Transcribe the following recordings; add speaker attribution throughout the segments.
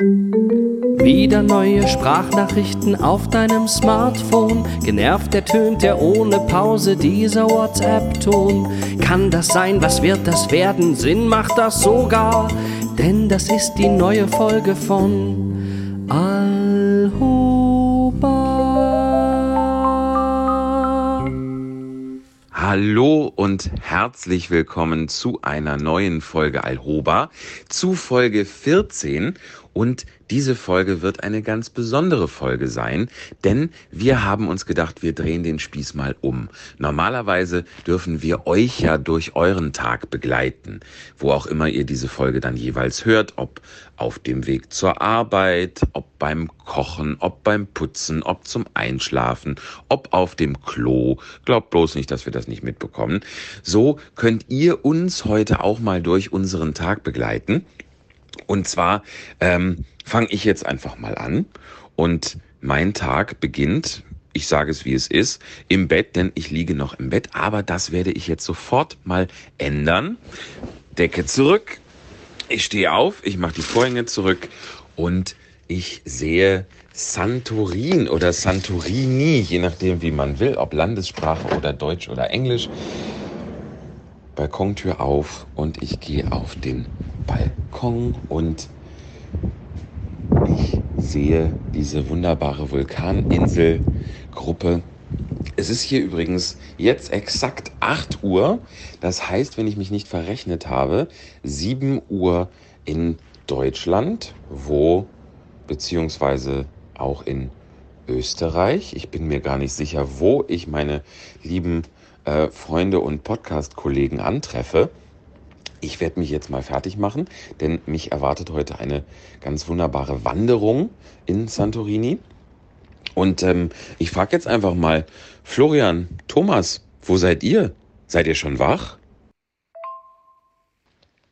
Speaker 1: Wieder neue Sprachnachrichten auf deinem Smartphone. Genervt ertönt er ohne Pause dieser WhatsApp-Ton. Kann das sein? Was wird das werden? Sinn macht das sogar, denn das ist die neue Folge von Alhoba.
Speaker 2: Hallo und herzlich willkommen zu einer neuen Folge Alhoba, zu Folge 14 und diese Folge wird eine ganz besondere Folge sein, denn wir haben uns gedacht, wir drehen den Spieß mal um. Normalerweise dürfen wir euch ja durch euren Tag begleiten, wo auch immer ihr diese Folge dann jeweils hört, ob auf dem Weg zur Arbeit, ob beim Kochen, ob beim Putzen, ob zum Einschlafen, ob auf dem Klo. Glaubt bloß nicht, dass wir das nicht mitbekommen. So könnt ihr uns heute auch mal durch unseren Tag begleiten. Und zwar ähm, fange ich jetzt einfach mal an und mein Tag beginnt, ich sage es wie es ist, im Bett, denn ich liege noch im Bett, aber das werde ich jetzt sofort mal ändern. Decke zurück, ich stehe auf, ich mache die Vorhänge zurück und ich sehe Santorin oder Santorini, je nachdem wie man will, ob Landessprache oder Deutsch oder Englisch. Balkontür auf und ich gehe auf den Balkon und ich sehe diese wunderbare Vulkaninselgruppe. Es ist hier übrigens jetzt exakt 8 Uhr. Das heißt, wenn ich mich nicht verrechnet habe, 7 Uhr in Deutschland, wo beziehungsweise auch in Österreich. Ich bin mir gar nicht sicher, wo ich meine lieben äh, Freunde und Podcast-Kollegen antreffe. Ich werde mich jetzt mal fertig machen, denn mich erwartet heute eine ganz wunderbare Wanderung in Santorini. Und ähm, ich frage jetzt einfach mal, Florian, Thomas, wo seid ihr? Seid ihr schon wach?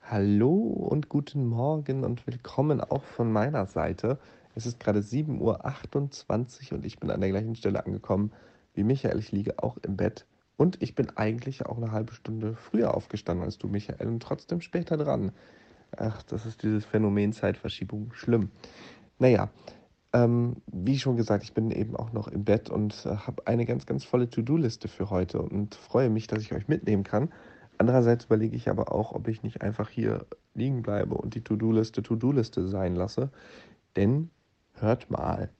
Speaker 3: Hallo und guten Morgen und willkommen auch von meiner Seite. Es ist gerade 7.28 Uhr und ich bin an der gleichen Stelle angekommen wie Michael. Ich liege auch im Bett und ich bin eigentlich auch eine halbe Stunde früher aufgestanden als du, Michael, und trotzdem später dran. Ach, das ist dieses Phänomen Zeitverschiebung. Schlimm. Naja, ähm, wie schon gesagt, ich bin eben auch noch im Bett und äh, habe eine ganz, ganz volle To-Do-Liste für heute und freue mich, dass ich euch mitnehmen kann. Andererseits überlege ich aber auch, ob ich nicht einfach hier liegen bleibe und die To-Do-Liste To-Do-Liste sein lasse. Denn hört mal,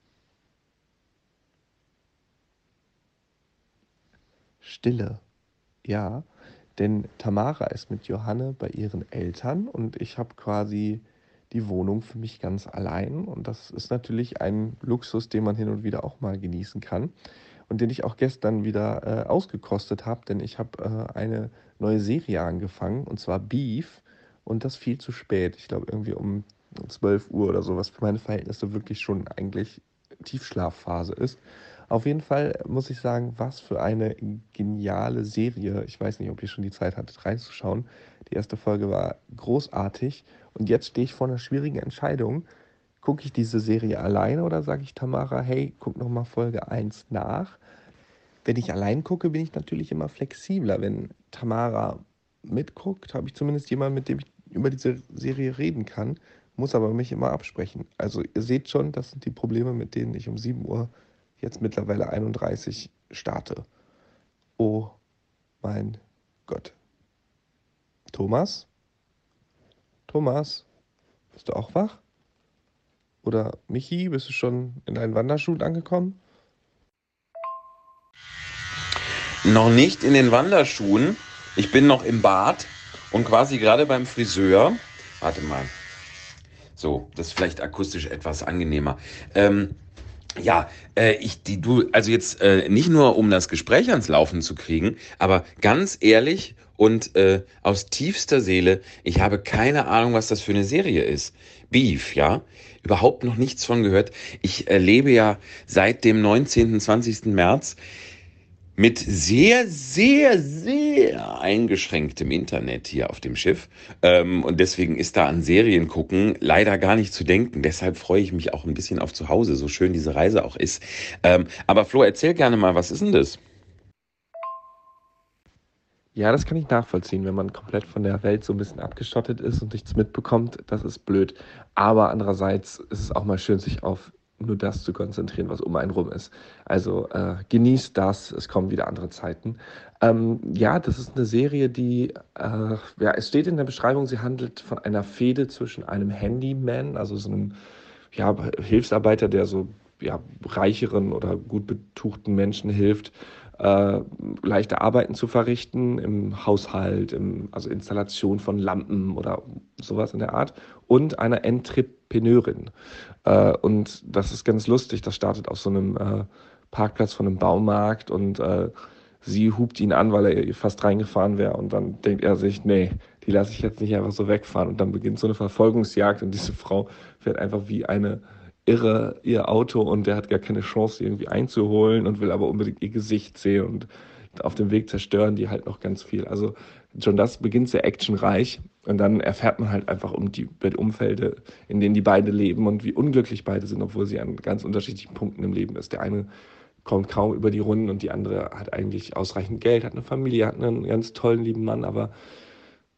Speaker 3: Stille. Ja, denn Tamara ist mit Johanne bei ihren Eltern und ich habe quasi die Wohnung für mich ganz allein. Und das ist natürlich ein Luxus, den man hin und wieder auch mal genießen kann. Und den ich auch gestern wieder äh, ausgekostet habe, denn ich habe äh, eine neue Serie angefangen, und zwar Beef. Und das viel zu spät. Ich glaube, irgendwie um 12 Uhr oder so, was für meine Verhältnisse wirklich schon eigentlich Tiefschlafphase ist. Auf jeden Fall muss ich sagen, was für eine geniale Serie. Ich weiß nicht, ob ihr schon die Zeit hattet, reinzuschauen. Die erste Folge war großartig. Und jetzt stehe ich vor einer schwierigen Entscheidung. Gucke ich diese Serie alleine oder sage ich Tamara, hey, guck nochmal Folge 1 nach? Wenn ich allein gucke, bin ich natürlich immer flexibler. Wenn Tamara mitguckt, habe ich zumindest jemanden, mit dem ich über diese Serie reden kann, muss aber mich immer absprechen. Also ihr seht schon, das sind die Probleme, mit denen ich um 7 Uhr jetzt mittlerweile 31 starte. Oh mein Gott. Thomas? Thomas? Bist du auch wach? Oder Michi, bist du schon in deinen Wanderschuhen angekommen?
Speaker 2: Noch nicht in den Wanderschuhen. Ich bin noch im Bad und quasi gerade beim Friseur. Warte mal. So, das ist vielleicht akustisch etwas angenehmer. Ähm, ja, äh, ich, die, du, also jetzt äh, nicht nur um das Gespräch ans Laufen zu kriegen, aber ganz ehrlich und äh, aus tiefster Seele, ich habe keine Ahnung, was das für eine Serie ist. Beef, ja, überhaupt noch nichts von gehört. Ich äh, lebe ja seit dem 19., 20. März mit sehr, sehr, sehr eingeschränktem Internet hier auf dem Schiff. Ähm, und deswegen ist da an Serien gucken leider gar nicht zu denken. Deshalb freue ich mich auch ein bisschen auf zu Hause, so schön diese Reise auch ist. Ähm, aber Flo, erzähl gerne mal, was ist denn das?
Speaker 3: Ja, das kann ich nachvollziehen, wenn man komplett von der Welt so ein bisschen abgeschottet ist und nichts mitbekommt, das ist blöd. Aber andererseits ist es auch mal schön, sich auf nur das zu konzentrieren, was um einen rum ist. Also äh, genießt das, es kommen wieder andere Zeiten. Ähm, ja, das ist eine Serie, die, äh, ja, es steht in der Beschreibung, sie handelt von einer Fehde zwischen einem Handyman, also so einem ja, Hilfsarbeiter, der so ja, reicheren oder gut betuchten Menschen hilft, äh, leichte Arbeiten zu verrichten im Haushalt, im, also Installation von Lampen oder sowas in der Art und einer Entrepreneurin. Äh, und das ist ganz lustig, das startet auf so einem äh, Parkplatz von einem Baumarkt und äh, sie hupt ihn an, weil er fast reingefahren wäre und dann denkt er sich, nee, die lasse ich jetzt nicht einfach so wegfahren und dann beginnt so eine Verfolgungsjagd und diese Frau fährt einfach wie eine irre ihr Auto und der hat gar keine Chance, irgendwie einzuholen und will aber unbedingt ihr Gesicht sehen und auf dem Weg zerstören die halt noch ganz viel. Also schon das beginnt sehr actionreich und dann erfährt man halt einfach um die Umfelde, in denen die beiden leben und wie unglücklich beide sind, obwohl sie an ganz unterschiedlichen Punkten im Leben ist. Der eine kommt kaum über die Runden und die andere hat eigentlich ausreichend Geld, hat eine Familie, hat einen ganz tollen, lieben Mann, aber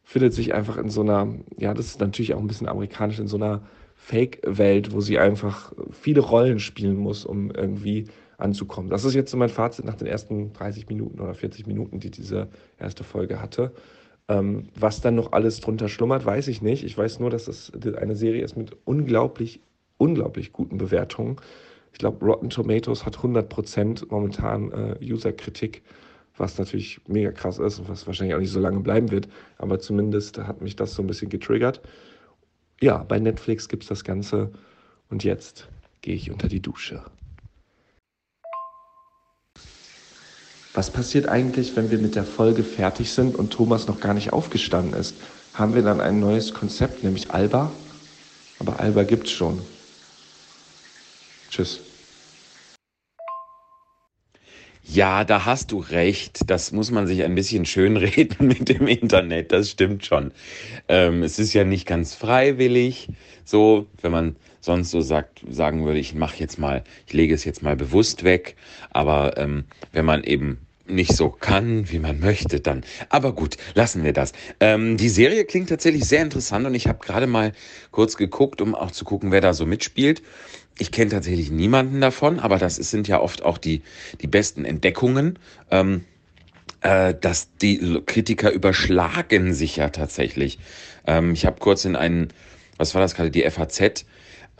Speaker 3: findet sich einfach in so einer, ja, das ist natürlich auch ein bisschen amerikanisch, in so einer Fake-Welt, wo sie einfach viele Rollen spielen muss, um irgendwie anzukommen. Das ist jetzt so mein Fazit nach den ersten 30 Minuten oder 40 Minuten, die diese erste Folge hatte. Ähm, was dann noch alles drunter schlummert, weiß ich nicht. Ich weiß nur, dass das eine Serie ist mit unglaublich, unglaublich guten Bewertungen. Ich glaube, Rotten Tomatoes hat 100% momentan äh, User-Kritik, was natürlich mega krass ist und was wahrscheinlich auch nicht so lange bleiben wird. Aber zumindest hat mich das so ein bisschen getriggert ja, bei Netflix gibt es das Ganze. Und jetzt gehe ich unter die Dusche. Was passiert eigentlich, wenn wir mit der Folge fertig sind und Thomas noch gar nicht aufgestanden ist? Haben wir dann ein neues Konzept, nämlich Alba? Aber Alba gibt's schon. Tschüss.
Speaker 2: Ja, da hast du recht. Das muss man sich ein bisschen schönreden mit dem Internet. Das stimmt schon. Ähm, es ist ja nicht ganz freiwillig. So, wenn man sonst so sagt, sagen würde, ich mache jetzt mal, ich lege es jetzt mal bewusst weg. Aber ähm, wenn man eben nicht so kann, wie man möchte, dann. Aber gut, lassen wir das. Ähm, die Serie klingt tatsächlich sehr interessant und ich habe gerade mal kurz geguckt, um auch zu gucken, wer da so mitspielt. Ich kenne tatsächlich niemanden davon, aber das sind ja oft auch die, die besten Entdeckungen. Ähm, äh, dass die Kritiker überschlagen sich ja tatsächlich. Ähm, ich habe kurz in einen, was war das gerade, die FAZ,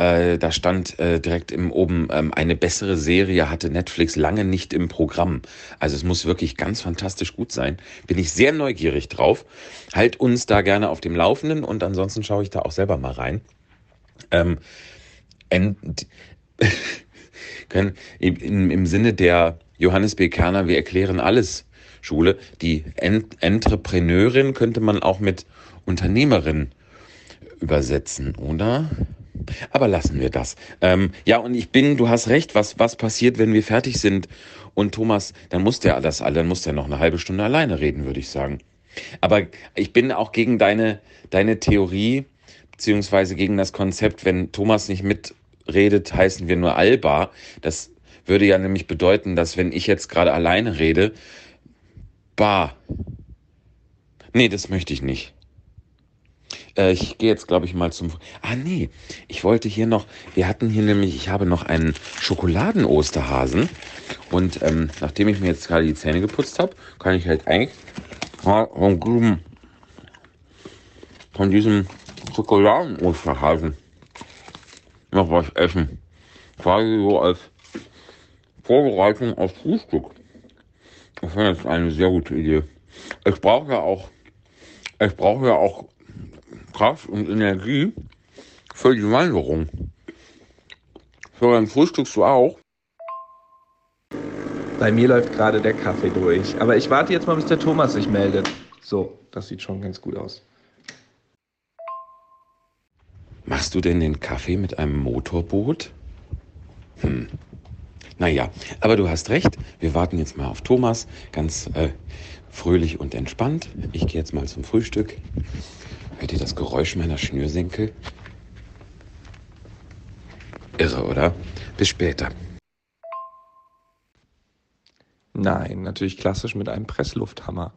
Speaker 2: äh, da stand äh, direkt im oben, ähm, eine bessere Serie hatte Netflix lange nicht im Programm. Also es muss wirklich ganz fantastisch gut sein. Bin ich sehr neugierig drauf. Halt uns da gerne auf dem Laufenden und ansonsten schaue ich da auch selber mal rein. Ähm, können, im, im Sinne der Johannes B. Kerner, wir erklären alles Schule, die Ent Entrepreneurin könnte man auch mit Unternehmerin übersetzen, oder? Aber lassen wir das. Ähm, ja, und ich bin, du hast recht, was, was passiert, wenn wir fertig sind? Und Thomas, dann muss der das, dann muss der noch eine halbe Stunde alleine reden, würde ich sagen. Aber ich bin auch gegen deine, deine Theorie, beziehungsweise gegen das Konzept, wenn Thomas nicht mit redet, heißen wir nur Alba. Das würde ja nämlich bedeuten, dass wenn ich jetzt gerade alleine rede, Bar. Nee, das möchte ich nicht. Äh, ich gehe jetzt, glaube ich, mal zum. Ah, nee. Ich wollte hier noch. Wir hatten hier nämlich. Ich habe noch einen Schokoladen-Osterhasen. Und ähm, nachdem ich mir jetzt gerade die Zähne geputzt habe, kann ich halt eigentlich von diesem Schokoladen-Osterhasen noch was essen. Quasi so als Vorbereitung auf Frühstück. Das wäre jetzt eine sehr gute Idee. Ich brauche ja auch, ich brauche ja auch Kraft und Energie für die Wanderung. Für dein Frühstückst du auch?
Speaker 3: Bei mir läuft gerade der Kaffee durch. Aber ich warte jetzt mal, bis der Thomas sich meldet. So, das sieht schon ganz gut aus.
Speaker 2: Machst du denn den Kaffee mit einem Motorboot? Hm. Naja, aber du hast recht. Wir warten jetzt mal auf Thomas. Ganz äh, fröhlich und entspannt. Ich gehe jetzt mal zum Frühstück. Hört ihr das Geräusch meiner Schnürsenkel? Irre, oder? Bis später.
Speaker 3: Nein, natürlich klassisch mit einem Presslufthammer.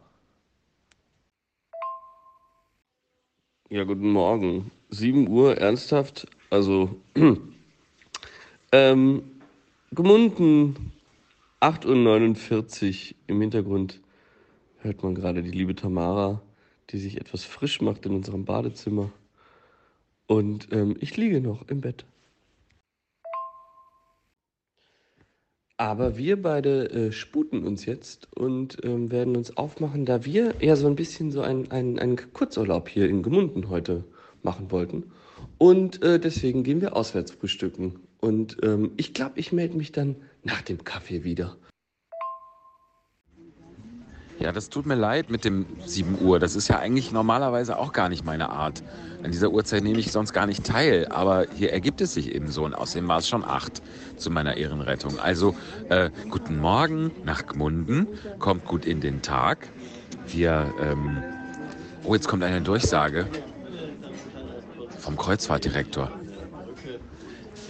Speaker 1: Ja, guten Morgen. 7 Uhr, ernsthaft? Also, ähm, gemunden. 8.49 Uhr im Hintergrund hört man gerade die liebe Tamara die sich etwas frisch macht in unserem Badezimmer. Und ähm, ich liege noch im Bett. Aber wir beide äh, sputen uns jetzt und ähm, werden uns aufmachen, da wir ja so ein bisschen so einen ein Kurzurlaub hier in Gemunden heute machen wollten. Und äh, deswegen gehen wir auswärts frühstücken. Und ähm, ich glaube, ich melde mich dann nach dem Kaffee wieder.
Speaker 2: Ja, das tut mir leid mit dem 7 Uhr. Das ist ja eigentlich normalerweise auch gar nicht meine Art. An dieser Uhrzeit nehme ich sonst gar nicht teil. Aber hier ergibt es sich eben so. Und außerdem war es schon 8 zu meiner Ehrenrettung. Also, äh, guten Morgen nach Gmunden. Kommt gut in den Tag. Wir, ähm, oh, jetzt kommt eine Durchsage vom Kreuzfahrtdirektor.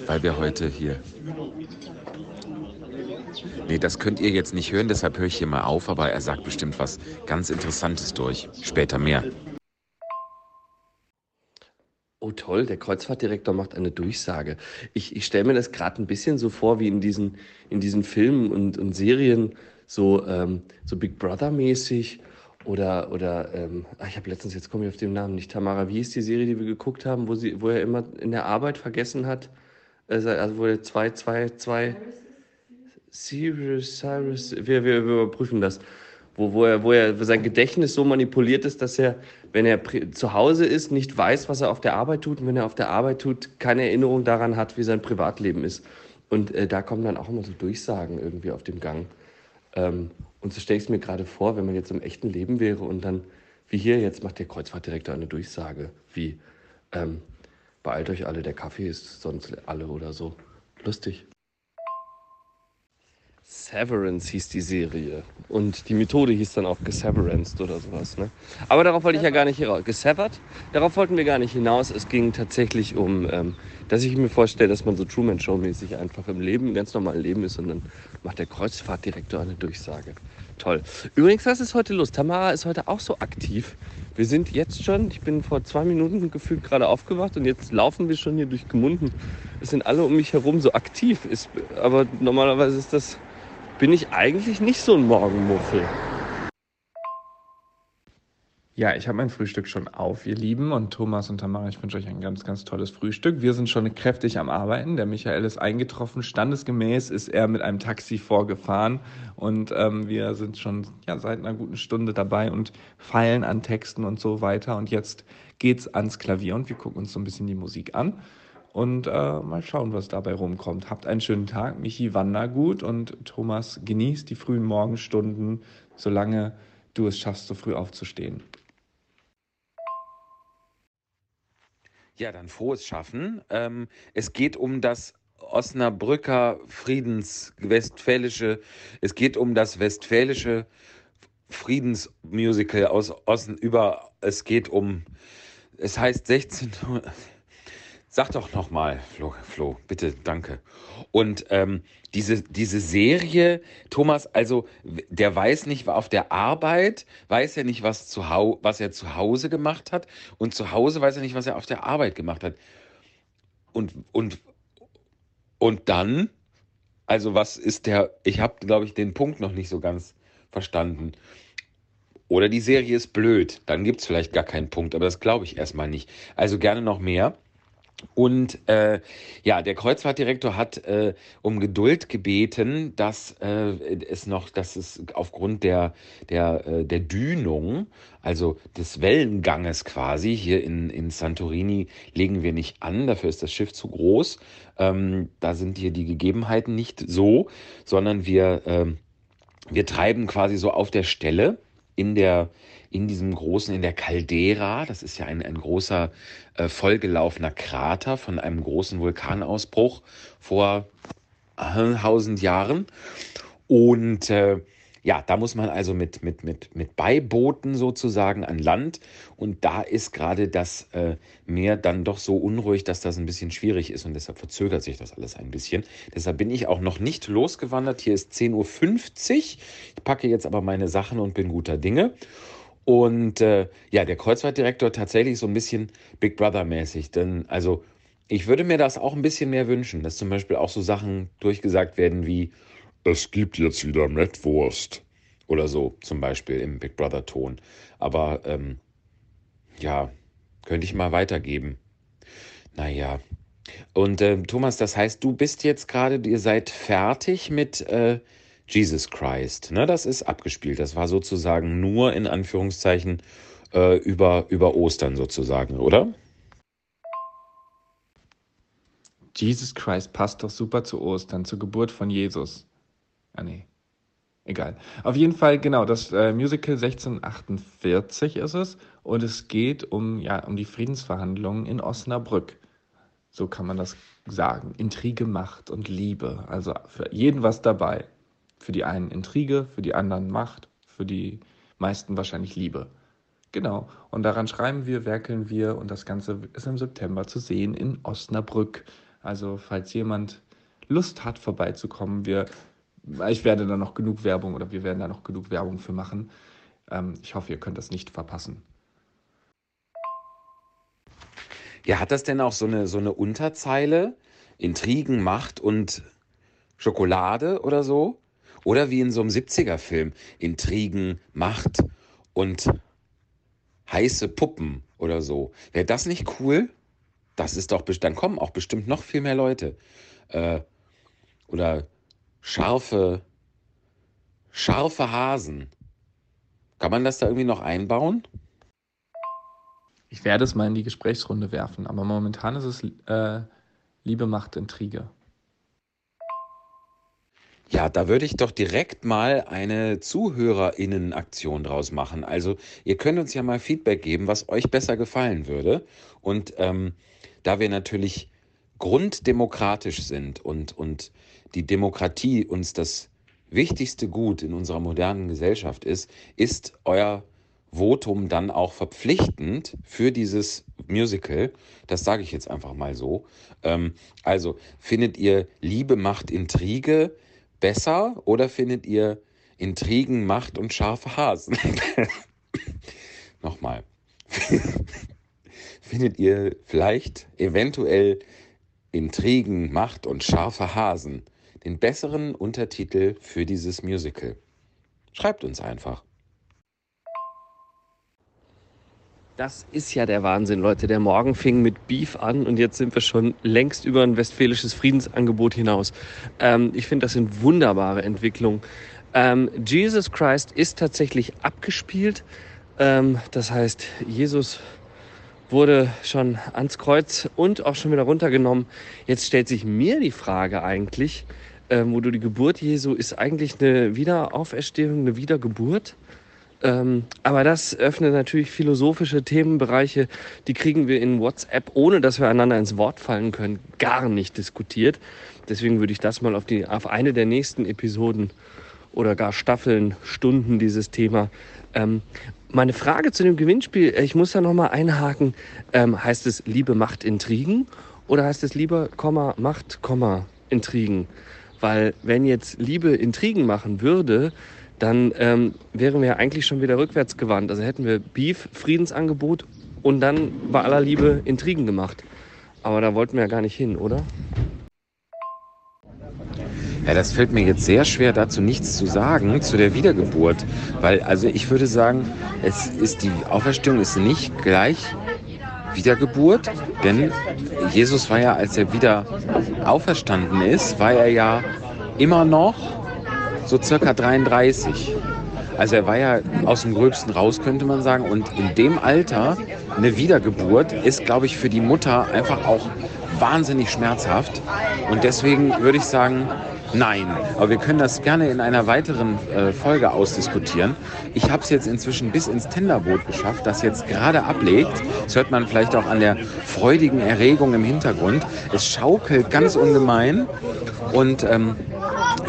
Speaker 2: Weil wir heute hier Nee, das könnt ihr jetzt nicht hören, deshalb höre ich hier mal auf, aber er sagt bestimmt was ganz Interessantes durch. Später mehr.
Speaker 1: Oh toll, der Kreuzfahrtdirektor macht eine Durchsage. Ich, ich stelle mir das gerade ein bisschen so vor wie in diesen, in diesen Filmen und, und Serien, so, ähm, so Big Brother-mäßig. Oder, oder ähm, ach, ich habe letztens, jetzt komme ich auf den Namen nicht, Tamara, wie ist die Serie, die wir geguckt haben, wo, sie, wo er immer in der Arbeit vergessen hat? Also, also wo er zwei, zwei, zwei. Cyrus, Cyrus, wir, wir, wir überprüfen das. Wo, wo, er, wo er sein Gedächtnis so manipuliert ist, dass er, wenn er zu Hause ist, nicht weiß, was er auf der Arbeit tut und wenn er auf der Arbeit tut, keine Erinnerung daran hat, wie sein Privatleben ist. Und äh, da kommen dann auch immer so Durchsagen irgendwie auf dem Gang. Ähm, und so stelle ich es mir gerade vor, wenn man jetzt im echten Leben wäre und dann, wie hier, jetzt macht der Kreuzfahrtdirektor eine Durchsage, wie ähm, beeilt euch alle, der Kaffee ist sonst alle oder so. Lustig. Severance hieß die Serie. Und die Methode hieß dann auch Geseveranced oder sowas. Ne? Aber darauf wollte ich ja gar nicht hinaus. Gesevert? Darauf wollten wir gar nicht hinaus. Es ging tatsächlich um, ähm, dass ich mir vorstelle, dass man so Truman Show-mäßig einfach im Leben, ganz normalen Leben ist und dann macht der Kreuzfahrtdirektor eine Durchsage. Toll. Übrigens, was ist heute los? Tamara ist heute auch so aktiv. Wir sind jetzt schon, ich bin vor zwei Minuten gefühlt gerade aufgewacht und jetzt laufen wir schon hier durch Gemunden. Es sind alle um mich herum so aktiv. Ist, aber normalerweise ist das bin ich eigentlich nicht so ein Morgenmuffel.
Speaker 3: Ja, ich habe mein Frühstück schon auf, ihr Lieben. Und Thomas und Tamara, ich wünsche euch ein ganz, ganz tolles Frühstück. Wir sind schon kräftig am Arbeiten. Der Michael ist eingetroffen. Standesgemäß ist er mit einem Taxi vorgefahren. Und ähm, wir sind schon ja, seit einer guten Stunde dabei und feilen an Texten und so weiter. Und jetzt geht's ans Klavier und wir gucken uns so ein bisschen die Musik an und äh, mal schauen, was dabei rumkommt. Habt einen schönen Tag. Michi, wander gut und Thomas, genießt die frühen Morgenstunden, solange du es schaffst, so früh aufzustehen.
Speaker 2: Ja, dann frohes Schaffen. Ähm, es geht um das Osnabrücker Friedenswestfälische, es geht um das westfälische Friedensmusical aus Osten über, es geht um, es heißt 16, Sag doch nochmal, Flo, Flo, bitte, danke. Und ähm, diese, diese Serie, Thomas, also der weiß nicht, auf der Arbeit weiß er nicht, was, zu hau was er zu Hause gemacht hat. Und zu Hause weiß er nicht, was er auf der Arbeit gemacht hat. Und, und, und dann, also was ist der, ich habe, glaube ich, den Punkt noch nicht so ganz verstanden. Oder die Serie ist blöd, dann gibt es vielleicht gar keinen Punkt, aber das glaube ich erstmal nicht. Also gerne noch mehr. Und äh, ja, der Kreuzfahrtdirektor hat äh, um Geduld gebeten, dass äh, es noch, dass es aufgrund der der äh, der Dünung, also des Wellenganges quasi hier in in Santorini legen wir nicht an. Dafür ist das Schiff zu groß. Ähm, da sind hier die Gegebenheiten nicht so, sondern wir äh, wir treiben quasi so auf der Stelle in der in diesem großen, in der Caldera, das ist ja ein, ein großer, äh, vollgelaufener Krater von einem großen Vulkanausbruch vor tausend Jahren. Und äh, ja, da muss man also mit, mit, mit, mit Beibooten sozusagen an Land. Und da ist gerade das äh, Meer dann doch so unruhig, dass das ein bisschen schwierig ist. Und deshalb verzögert sich das alles ein bisschen. Deshalb bin ich auch noch nicht losgewandert. Hier ist 10.50 Uhr. Ich packe jetzt aber meine Sachen und bin guter Dinge. Und äh, ja, der Kreuzfahrtdirektor tatsächlich so ein bisschen Big Brother-mäßig. Denn also ich würde mir das auch ein bisschen mehr wünschen, dass zum Beispiel auch so Sachen durchgesagt werden wie es gibt jetzt wieder Mettwurst oder so zum Beispiel im Big Brother-Ton. Aber ähm, ja, könnte ich mal weitergeben. Naja. Und äh, Thomas, das heißt, du bist jetzt gerade, ihr seid fertig mit äh, Jesus Christ. Ne? Das ist abgespielt. Das war sozusagen nur in Anführungszeichen äh, über, über Ostern sozusagen, oder?
Speaker 3: Jesus Christ passt doch super zu Ostern, zur Geburt von Jesus. Ah, nee. Egal. Auf jeden Fall, genau, das äh, Musical 1648 ist es. Und es geht um, ja, um die Friedensverhandlungen in Osnabrück. So kann man das sagen. Intrige, Macht und Liebe. Also für jeden was dabei. Für die einen Intrige, für die anderen Macht, für die meisten wahrscheinlich Liebe. Genau. Und daran schreiben wir, werkeln wir und das Ganze ist im September zu sehen in Osnabrück. Also falls jemand Lust hat, vorbeizukommen, wir, ich werde da noch genug Werbung oder wir werden da noch genug Werbung für machen. Ähm, ich hoffe, ihr könnt das nicht verpassen.
Speaker 2: Ja, hat das denn auch so eine, so eine Unterzeile? Intrigen, Macht und Schokolade oder so? Oder wie in so einem 70er-Film, Intrigen, Macht und heiße Puppen oder so. Wäre das nicht cool? Das ist doch, dann kommen auch bestimmt noch viel mehr Leute. Äh, oder scharfe, scharfe Hasen. Kann man das da irgendwie noch einbauen?
Speaker 3: Ich werde es mal in die Gesprächsrunde werfen, aber momentan ist es äh, Liebe macht Intrige.
Speaker 2: Ja, da würde ich doch direkt mal eine ZuhörerInnen-Aktion draus machen. Also, ihr könnt uns ja mal Feedback geben, was euch besser gefallen würde. Und ähm, da wir natürlich grunddemokratisch sind und, und die Demokratie uns das wichtigste Gut in unserer modernen Gesellschaft ist, ist euer Votum dann auch verpflichtend für dieses Musical. Das sage ich jetzt einfach mal so. Ähm, also, findet ihr Liebe macht Intrige besser oder findet ihr Intrigen, Macht und scharfe Hasen? Nochmal. findet ihr vielleicht eventuell Intrigen, Macht und scharfe Hasen den besseren Untertitel für dieses Musical? Schreibt uns einfach.
Speaker 1: Das ist ja der Wahnsinn, Leute. Der Morgen fing mit Beef an und jetzt sind wir schon längst über ein westfälisches Friedensangebot hinaus. Ähm, ich finde, das sind wunderbare Entwicklungen. Ähm, Jesus Christ ist tatsächlich abgespielt. Ähm, das heißt, Jesus wurde schon ans Kreuz und auch schon wieder runtergenommen. Jetzt stellt sich mir die Frage eigentlich, ähm, wo du die Geburt Jesu ist eigentlich eine Wiederauferstehung, eine Wiedergeburt? Ähm, aber das öffnet natürlich philosophische Themenbereiche, die kriegen wir in WhatsApp, ohne dass wir einander ins Wort fallen können, gar nicht diskutiert. Deswegen würde ich das mal auf, die, auf eine der nächsten Episoden oder gar Staffeln, Stunden dieses Thema. Ähm, meine Frage zu dem Gewinnspiel, äh, ich muss da nochmal einhaken, ähm, heißt es Liebe macht Intrigen oder heißt es Liebe, Komma, Macht, Komma, Intrigen? Weil wenn jetzt Liebe Intrigen machen würde, dann ähm, wären wir eigentlich schon wieder rückwärts gewandt. Also hätten wir Beef, Friedensangebot und dann bei aller Liebe Intrigen gemacht. Aber da wollten wir ja gar nicht hin, oder?
Speaker 2: Ja, das fällt mir jetzt sehr schwer, dazu nichts zu sagen, zu der Wiedergeburt. Weil, also ich würde sagen, es ist die Auferstehung ist nicht gleich Wiedergeburt, denn Jesus war ja, als er wieder auferstanden ist, war er ja immer noch so circa 33. Also er war ja aus dem Gröbsten raus, könnte man sagen. Und in dem Alter eine Wiedergeburt ist, glaube ich, für die Mutter einfach auch wahnsinnig schmerzhaft. Und deswegen würde ich sagen, nein. Aber wir können das gerne in einer weiteren äh, Folge ausdiskutieren. Ich habe es jetzt inzwischen bis ins Tenderboot geschafft, das jetzt gerade ablegt. Das hört man vielleicht auch an der freudigen Erregung im Hintergrund. Es schaukelt ganz ungemein. Und ähm,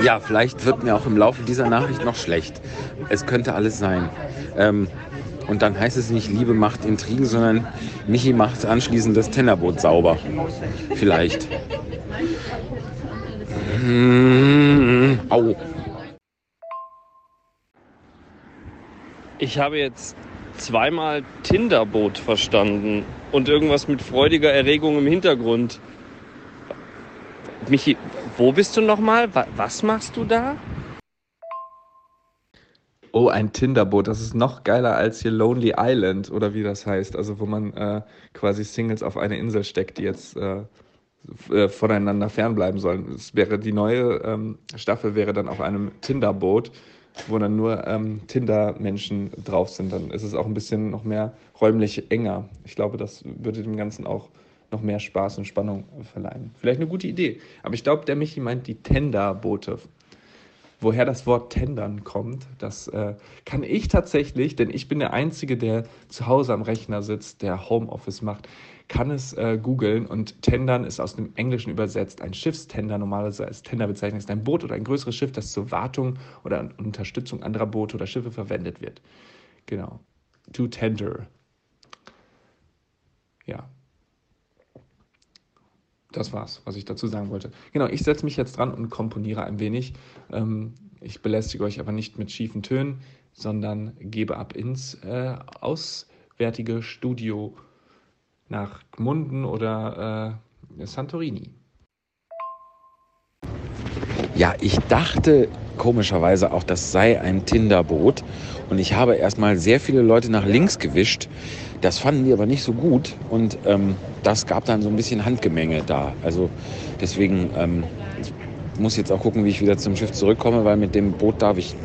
Speaker 2: ja, vielleicht wird mir auch im Laufe dieser Nachricht noch schlecht. Es könnte alles sein. Ähm, und dann heißt es nicht Liebe macht Intrigen, sondern Michi macht anschließend das Tennerboot sauber. Vielleicht. Mmh, au.
Speaker 1: Ich habe jetzt zweimal Tinderboot verstanden und irgendwas mit freudiger Erregung im Hintergrund. Michi, wo bist du nochmal? Was machst du da?
Speaker 3: Oh, ein Tinderboot, das ist noch geiler als hier Lonely Island oder wie das heißt. Also wo man äh, quasi Singles auf eine Insel steckt, die jetzt äh, äh, voneinander fernbleiben sollen. Es wäre die neue ähm, Staffel wäre dann auf einem Tinderboot, wo dann nur ähm, Tinder-Menschen drauf sind. Dann ist es auch ein bisschen noch mehr räumlich enger. Ich glaube, das würde dem Ganzen auch noch mehr Spaß und Spannung verleihen. Vielleicht eine gute Idee. Aber ich glaube, der Michi meint die Tenderboote. Woher das Wort tendern kommt, das äh, kann ich tatsächlich, denn ich bin der Einzige, der zu Hause am Rechner sitzt, der Homeoffice macht, kann es äh, googeln und tendern ist aus dem Englischen übersetzt. Ein Schiffstender, normalerweise als Tender bezeichnet, ist ein Boot oder ein größeres Schiff, das zur Wartung oder Unterstützung anderer Boote oder Schiffe verwendet wird. Genau. To tender. Ja. Das war's, was ich dazu sagen wollte. Genau, ich setze mich jetzt dran und komponiere ein wenig. Ähm, ich belästige euch aber nicht mit schiefen Tönen, sondern gebe ab ins äh, auswärtige Studio nach Gmunden oder äh, Santorini.
Speaker 2: Ja, ich dachte komischerweise auch, das sei ein Tinderboot. Und ich habe erstmal sehr viele Leute nach links gewischt. Das fanden die aber nicht so gut. Und ähm, das gab dann so ein bisschen Handgemenge da. Also deswegen, ähm, ich muss jetzt auch gucken, wie ich wieder zum Schiff zurückkomme, weil mit dem Boot darf ich.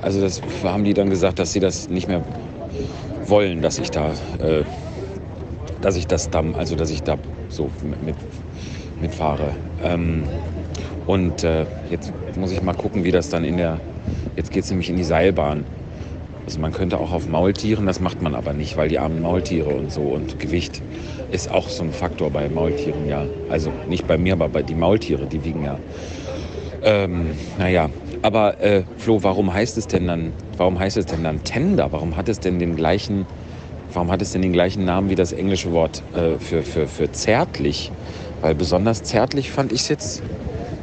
Speaker 2: Also das haben die dann gesagt, dass sie das nicht mehr wollen, dass ich da äh, dass ich das dann, also dass ich da so mit, mitfahre. Ähm, und äh, jetzt muss ich mal gucken, wie das dann in der, jetzt geht es nämlich in die Seilbahn. Also man könnte auch auf Maultieren, das macht man aber nicht, weil die armen Maultiere und so und Gewicht ist auch so ein Faktor bei Maultieren, ja. Also nicht bei mir, aber bei die Maultiere, die wiegen ja. Ähm, naja, aber äh, Flo, warum heißt es denn dann, warum heißt es denn dann Tender? Warum hat es denn den gleichen Warum hat es denn den gleichen Namen wie das englische Wort äh, für, für, für zärtlich? Weil besonders zärtlich fand ich es jetzt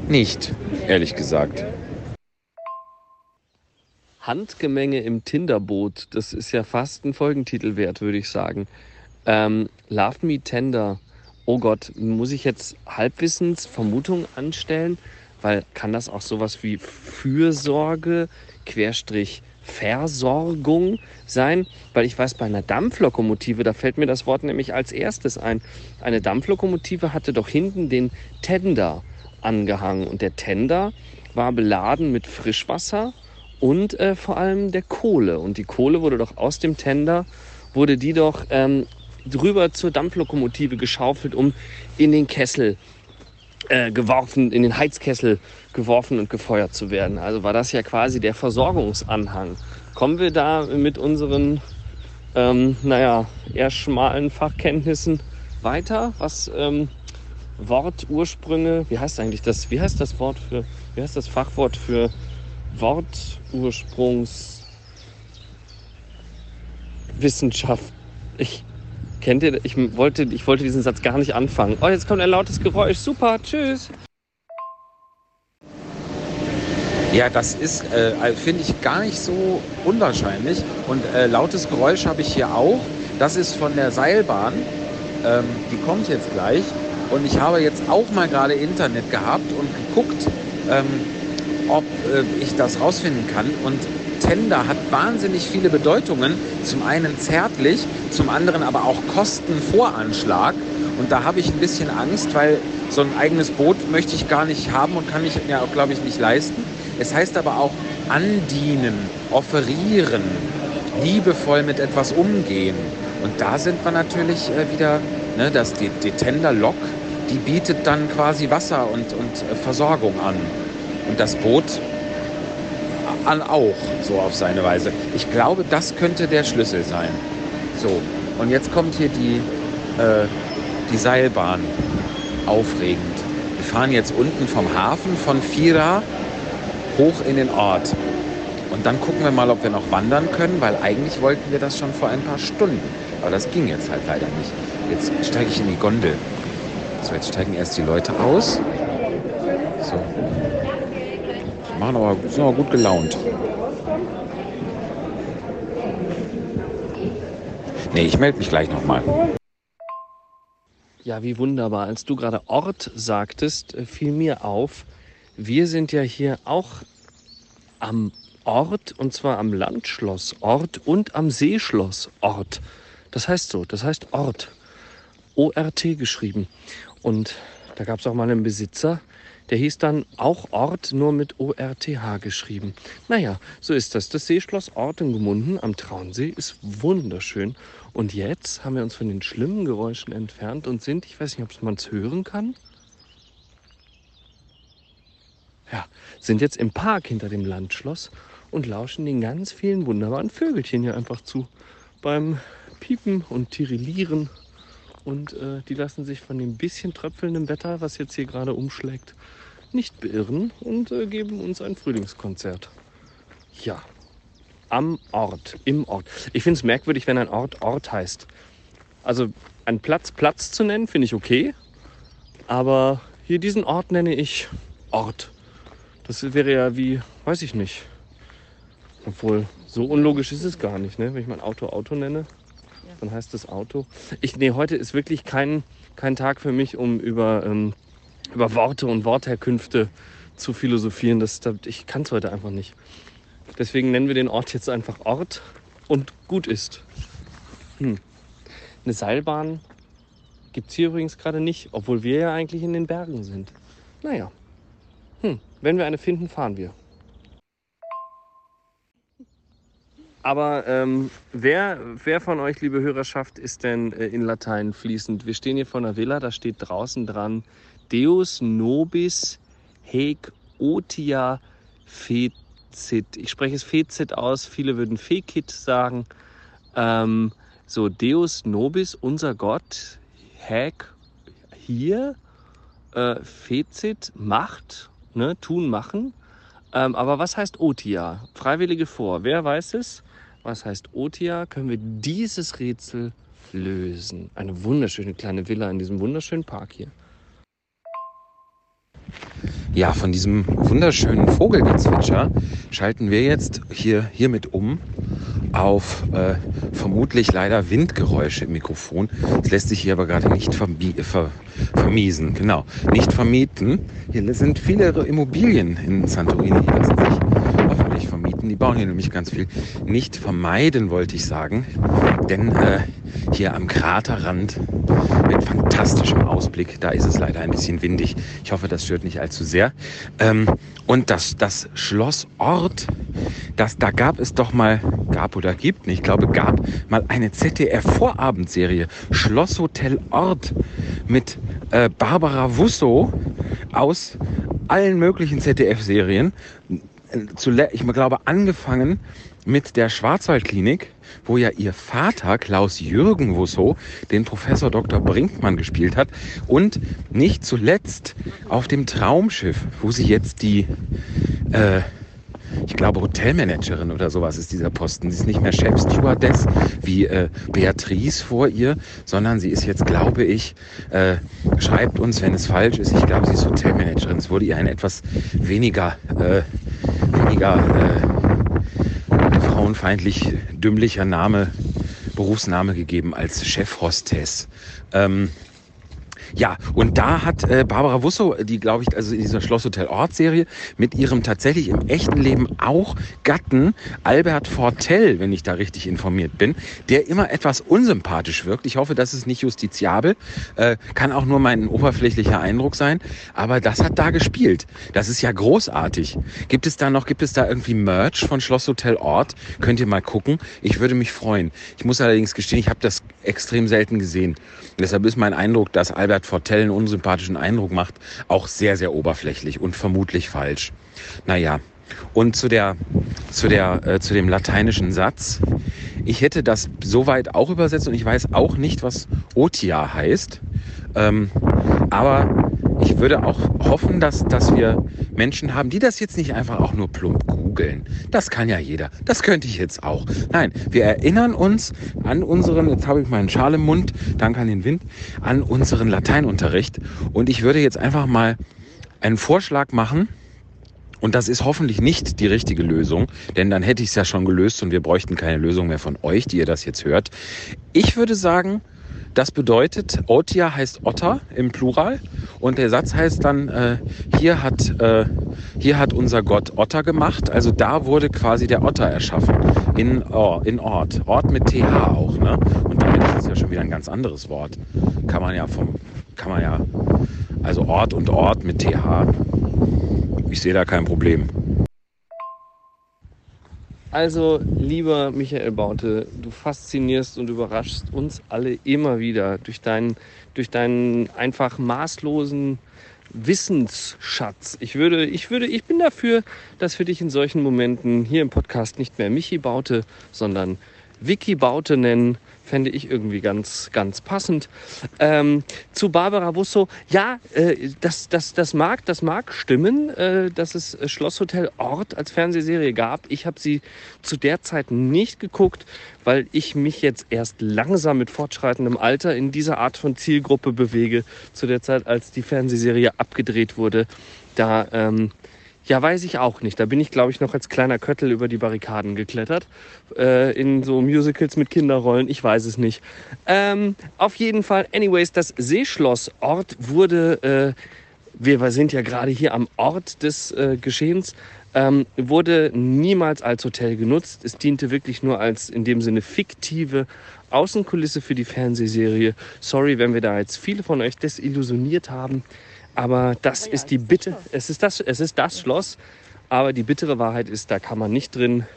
Speaker 2: nicht, ehrlich gesagt.
Speaker 1: Handgemenge im Tinderboot, das ist ja fast ein Folgentitel wert, würde ich sagen. Ähm, Love Me Tender. Oh Gott, muss ich jetzt Halbwissens Vermutungen anstellen? Weil kann das auch sowas wie Fürsorge, Querstrich Versorgung sein, weil ich weiß, bei einer Dampflokomotive, da fällt mir das Wort nämlich als erstes ein. Eine Dampflokomotive hatte doch hinten den Tender angehangen und der Tender war beladen mit Frischwasser und äh, vor allem der Kohle. Und die Kohle wurde doch aus dem Tender, wurde die doch ähm, drüber zur Dampflokomotive geschaufelt, um in den Kessel äh, geworfen, in den Heizkessel geworfen und gefeuert zu werden. Also war das ja quasi der Versorgungsanhang. Kommen wir da mit unseren, ähm, naja, eher schmalen Fachkenntnissen weiter, was ähm, Wortursprünge, wie heißt eigentlich das, wie heißt das Wort für, wie heißt das Fachwort für Wortursprungswissenschaft? Ich, Kennt ihr, ich wollte, ich wollte diesen Satz gar nicht anfangen. Oh, jetzt kommt ein lautes Geräusch. Super, tschüss.
Speaker 2: Ja, das ist, äh, finde ich, gar nicht so unwahrscheinlich. Und äh, lautes Geräusch habe ich hier auch. Das ist von der Seilbahn. Ähm, die kommt jetzt gleich. Und ich habe jetzt auch mal gerade Internet gehabt und geguckt, ähm, ob äh, ich das rausfinden kann. Und Tender hat wahnsinnig viele Bedeutungen. Zum einen zärtlich, zum anderen aber auch Kostenvoranschlag. Und da habe ich ein bisschen Angst, weil so ein eigenes Boot möchte ich gar nicht haben und kann ich mir auch, glaube ich, nicht leisten. Es heißt aber auch andienen, offerieren, liebevoll mit etwas umgehen. Und da sind wir natürlich äh, wieder, ne, dass die, die Tenderlok, die bietet dann quasi Wasser und, und äh, Versorgung an. Und das Boot an auch, so auf seine Weise. Ich glaube, das könnte der Schlüssel sein. So, und jetzt kommt hier die, äh, die Seilbahn. Aufregend. Wir fahren jetzt unten vom Hafen von Fira hoch in den Ort. Und dann gucken wir mal, ob wir noch wandern können, weil eigentlich wollten wir das schon vor ein paar Stunden. Aber das ging jetzt halt leider nicht. Jetzt steige ich in die Gondel. So, jetzt steigen erst die Leute aus. So, machen aber, sind aber gut gelaunt. Nee, ich melde mich gleich nochmal.
Speaker 1: Ja, wie wunderbar. Als du gerade Ort sagtest, äh, fiel mir auf, wir sind ja hier auch am Ort und zwar am Landschloss Ort und am Seeschloss Ort. Das heißt so, das heißt Ort. ORT geschrieben. Und da gab es auch mal einen Besitzer, der hieß dann auch Ort, nur mit ORTH geschrieben. Naja, so ist das. Das Seeschloss Ort in Gemunden am Traunsee ist wunderschön. Und jetzt haben wir uns von den schlimmen Geräuschen entfernt und sind, ich weiß nicht, ob man es hören kann. Ja, sind jetzt im Park hinter dem Landschloss und lauschen den ganz vielen wunderbaren Vögelchen hier einfach zu. Beim Piepen und Tirillieren. Und äh, die lassen sich von dem bisschen tröpfelnden Wetter, was jetzt hier gerade umschlägt, nicht beirren und äh, geben uns ein Frühlingskonzert. Ja, am Ort, im Ort. Ich finde es merkwürdig, wenn ein Ort Ort heißt. Also ein Platz Platz zu nennen, finde ich okay. Aber hier diesen Ort nenne ich Ort. Das wäre ja wie, weiß ich nicht. Obwohl, so unlogisch ist es gar nicht, ne? Wenn ich mein Auto Auto nenne, dann heißt es Auto. Ich, nee, heute ist wirklich kein, kein Tag für mich, um über, ähm, über Worte und Wortherkünfte zu philosophieren. Das, das ich kann es heute einfach nicht. Deswegen nennen wir den Ort jetzt einfach Ort und gut ist. Hm. Eine Seilbahn gibt es hier übrigens gerade nicht, obwohl wir ja eigentlich in den Bergen sind. Naja, hm. wenn wir eine finden, fahren wir. Aber ähm, wer, wer von euch, liebe Hörerschaft, ist denn äh, in Latein fließend? Wir stehen hier vor einer Villa, da steht draußen dran Deus nobis hec otia fecit. Ich spreche es fecit aus, viele würden fecit sagen. Ähm, so, Deus nobis, unser Gott, hec hier, äh, fecit, macht, ne, tun, machen. Ähm, aber was heißt Otia? Freiwillige vor. Wer weiß es? Was heißt Otia? Können wir dieses Rätsel lösen? Eine wunderschöne kleine Villa in diesem wunderschönen Park hier.
Speaker 2: Ja, von diesem wunderschönen Vogelgezwitscher schalten wir jetzt hier hiermit um auf äh, vermutlich leider Windgeräusche im Mikrofon. Das lässt sich hier aber gerade nicht ver vermiesen. Genau, nicht vermieten. Hier sind viele Immobilien in Santorini, die lassen sich vermieten. Die bauen hier nämlich ganz viel. Nicht vermeiden, wollte ich sagen. Denn äh, hier am Kraterrand mit fantastischem Ausblick, da ist es leider ein bisschen windig. Ich hoffe, das stört nicht allzu sehr. Ähm, und das, das Schloss Ort, das, da gab es doch mal, gab oder gibt, ich glaube, gab mal eine ZDF-Vorabendserie, Schlosshotel Ort mit äh, Barbara Wusso aus allen möglichen ZDF-Serien. Ich glaube, angefangen mit der Schwarzwaldklinik, wo ja ihr Vater Klaus Jürgen Wusso den Professor Dr. Brinkmann gespielt hat und nicht zuletzt auf dem Traumschiff, wo sie jetzt die äh, ich glaube, Hotelmanagerin oder sowas ist dieser Posten. Sie ist nicht mehr Chefstewardess wie äh, Beatrice vor ihr, sondern sie ist jetzt, glaube ich, äh, schreibt uns, wenn es falsch ist, ich glaube, sie ist Hotelmanagerin. Es wurde ihr ein etwas weniger, äh, weniger äh, frauenfeindlich dümmlicher Name, Berufsname gegeben als Chefhostess. Ähm, ja, und da hat äh, Barbara Wusso, die glaube ich, also in dieser Schlosshotel Ort Serie, mit ihrem tatsächlich im echten Leben auch Gatten Albert Fortell, wenn ich da richtig informiert bin, der immer etwas unsympathisch wirkt. Ich hoffe, das ist nicht justiziabel, äh, kann auch nur mein oberflächlicher Eindruck sein, aber das hat da gespielt. Das ist ja großartig. Gibt es da noch, gibt es da irgendwie Merch von Schlosshotel Ort? Könnt ihr mal gucken. Ich würde mich freuen. Ich muss allerdings gestehen, ich habe das extrem selten gesehen. Deshalb ist mein Eindruck, dass Albert Albert Fortell einen unsympathischen Eindruck macht, auch sehr, sehr oberflächlich und vermutlich falsch. Naja, und zu, der, zu, der, äh, zu dem lateinischen Satz. Ich hätte das soweit auch übersetzt und ich weiß auch nicht, was Otia heißt. Ähm, aber ich würde auch hoffen, dass, dass wir Menschen haben, die das jetzt nicht einfach auch nur plump googeln. Das kann ja jeder. Das könnte ich jetzt auch. Nein, wir erinnern uns an unseren, jetzt habe ich meinen Schal im Mund, danke an den Wind, an unseren Lateinunterricht. Und ich würde jetzt einfach mal einen Vorschlag machen Und das ist hoffentlich nicht die richtige Lösung, denn dann hätte ich es ja schon gelöst und wir bräuchten keine Lösung mehr von euch, die ihr das jetzt hört. Ich würde sagen, das bedeutet, Otia heißt Otter im Plural und der Satz heißt dann, äh, hier, hat, äh, hier hat unser Gott Otter gemacht. Also da wurde quasi der Otter erschaffen in, oh, in Ort. Ort mit TH auch. Ne? Und damit ist es ja schon wieder ein ganz anderes Wort. Kann man ja vom, kann man ja, also Ort und Ort mit TH. Ich sehe da kein Problem.
Speaker 1: Also, lieber Michael Baute, du faszinierst und überraschst uns alle immer wieder durch deinen, durch deinen einfach maßlosen Wissensschatz. Ich würde, ich würde, ich bin dafür, dass wir dich in solchen Momenten hier im Podcast nicht mehr Michi Baute, sondern Vicky Baute nennen fände ich irgendwie ganz, ganz passend. Ähm, zu Barbara Busso, ja, äh, das, das, das, mag, das mag stimmen, äh, dass es Schlosshotel Ort als Fernsehserie gab. Ich habe sie zu der Zeit nicht geguckt, weil ich mich jetzt erst langsam mit fortschreitendem Alter in dieser Art von Zielgruppe bewege. Zu der Zeit, als die Fernsehserie abgedreht wurde, da ähm, ja, weiß ich auch nicht. Da bin ich, glaube ich, noch als kleiner Köttel über die Barrikaden geklettert. Äh, in so Musicals mit Kinderrollen. Ich weiß es nicht. Ähm, auf jeden Fall, anyways, das Seeschlossort wurde, äh, wir sind ja gerade hier am Ort des äh, Geschehens, ähm, wurde niemals als Hotel genutzt. Es diente wirklich nur als in dem Sinne fiktive Außenkulisse für die Fernsehserie. Sorry, wenn wir da jetzt viele von euch desillusioniert haben. Aber das ist die Bitte, es ist das, es ist das Schloss. Aber die bittere Wahrheit ist, da kann man nicht drin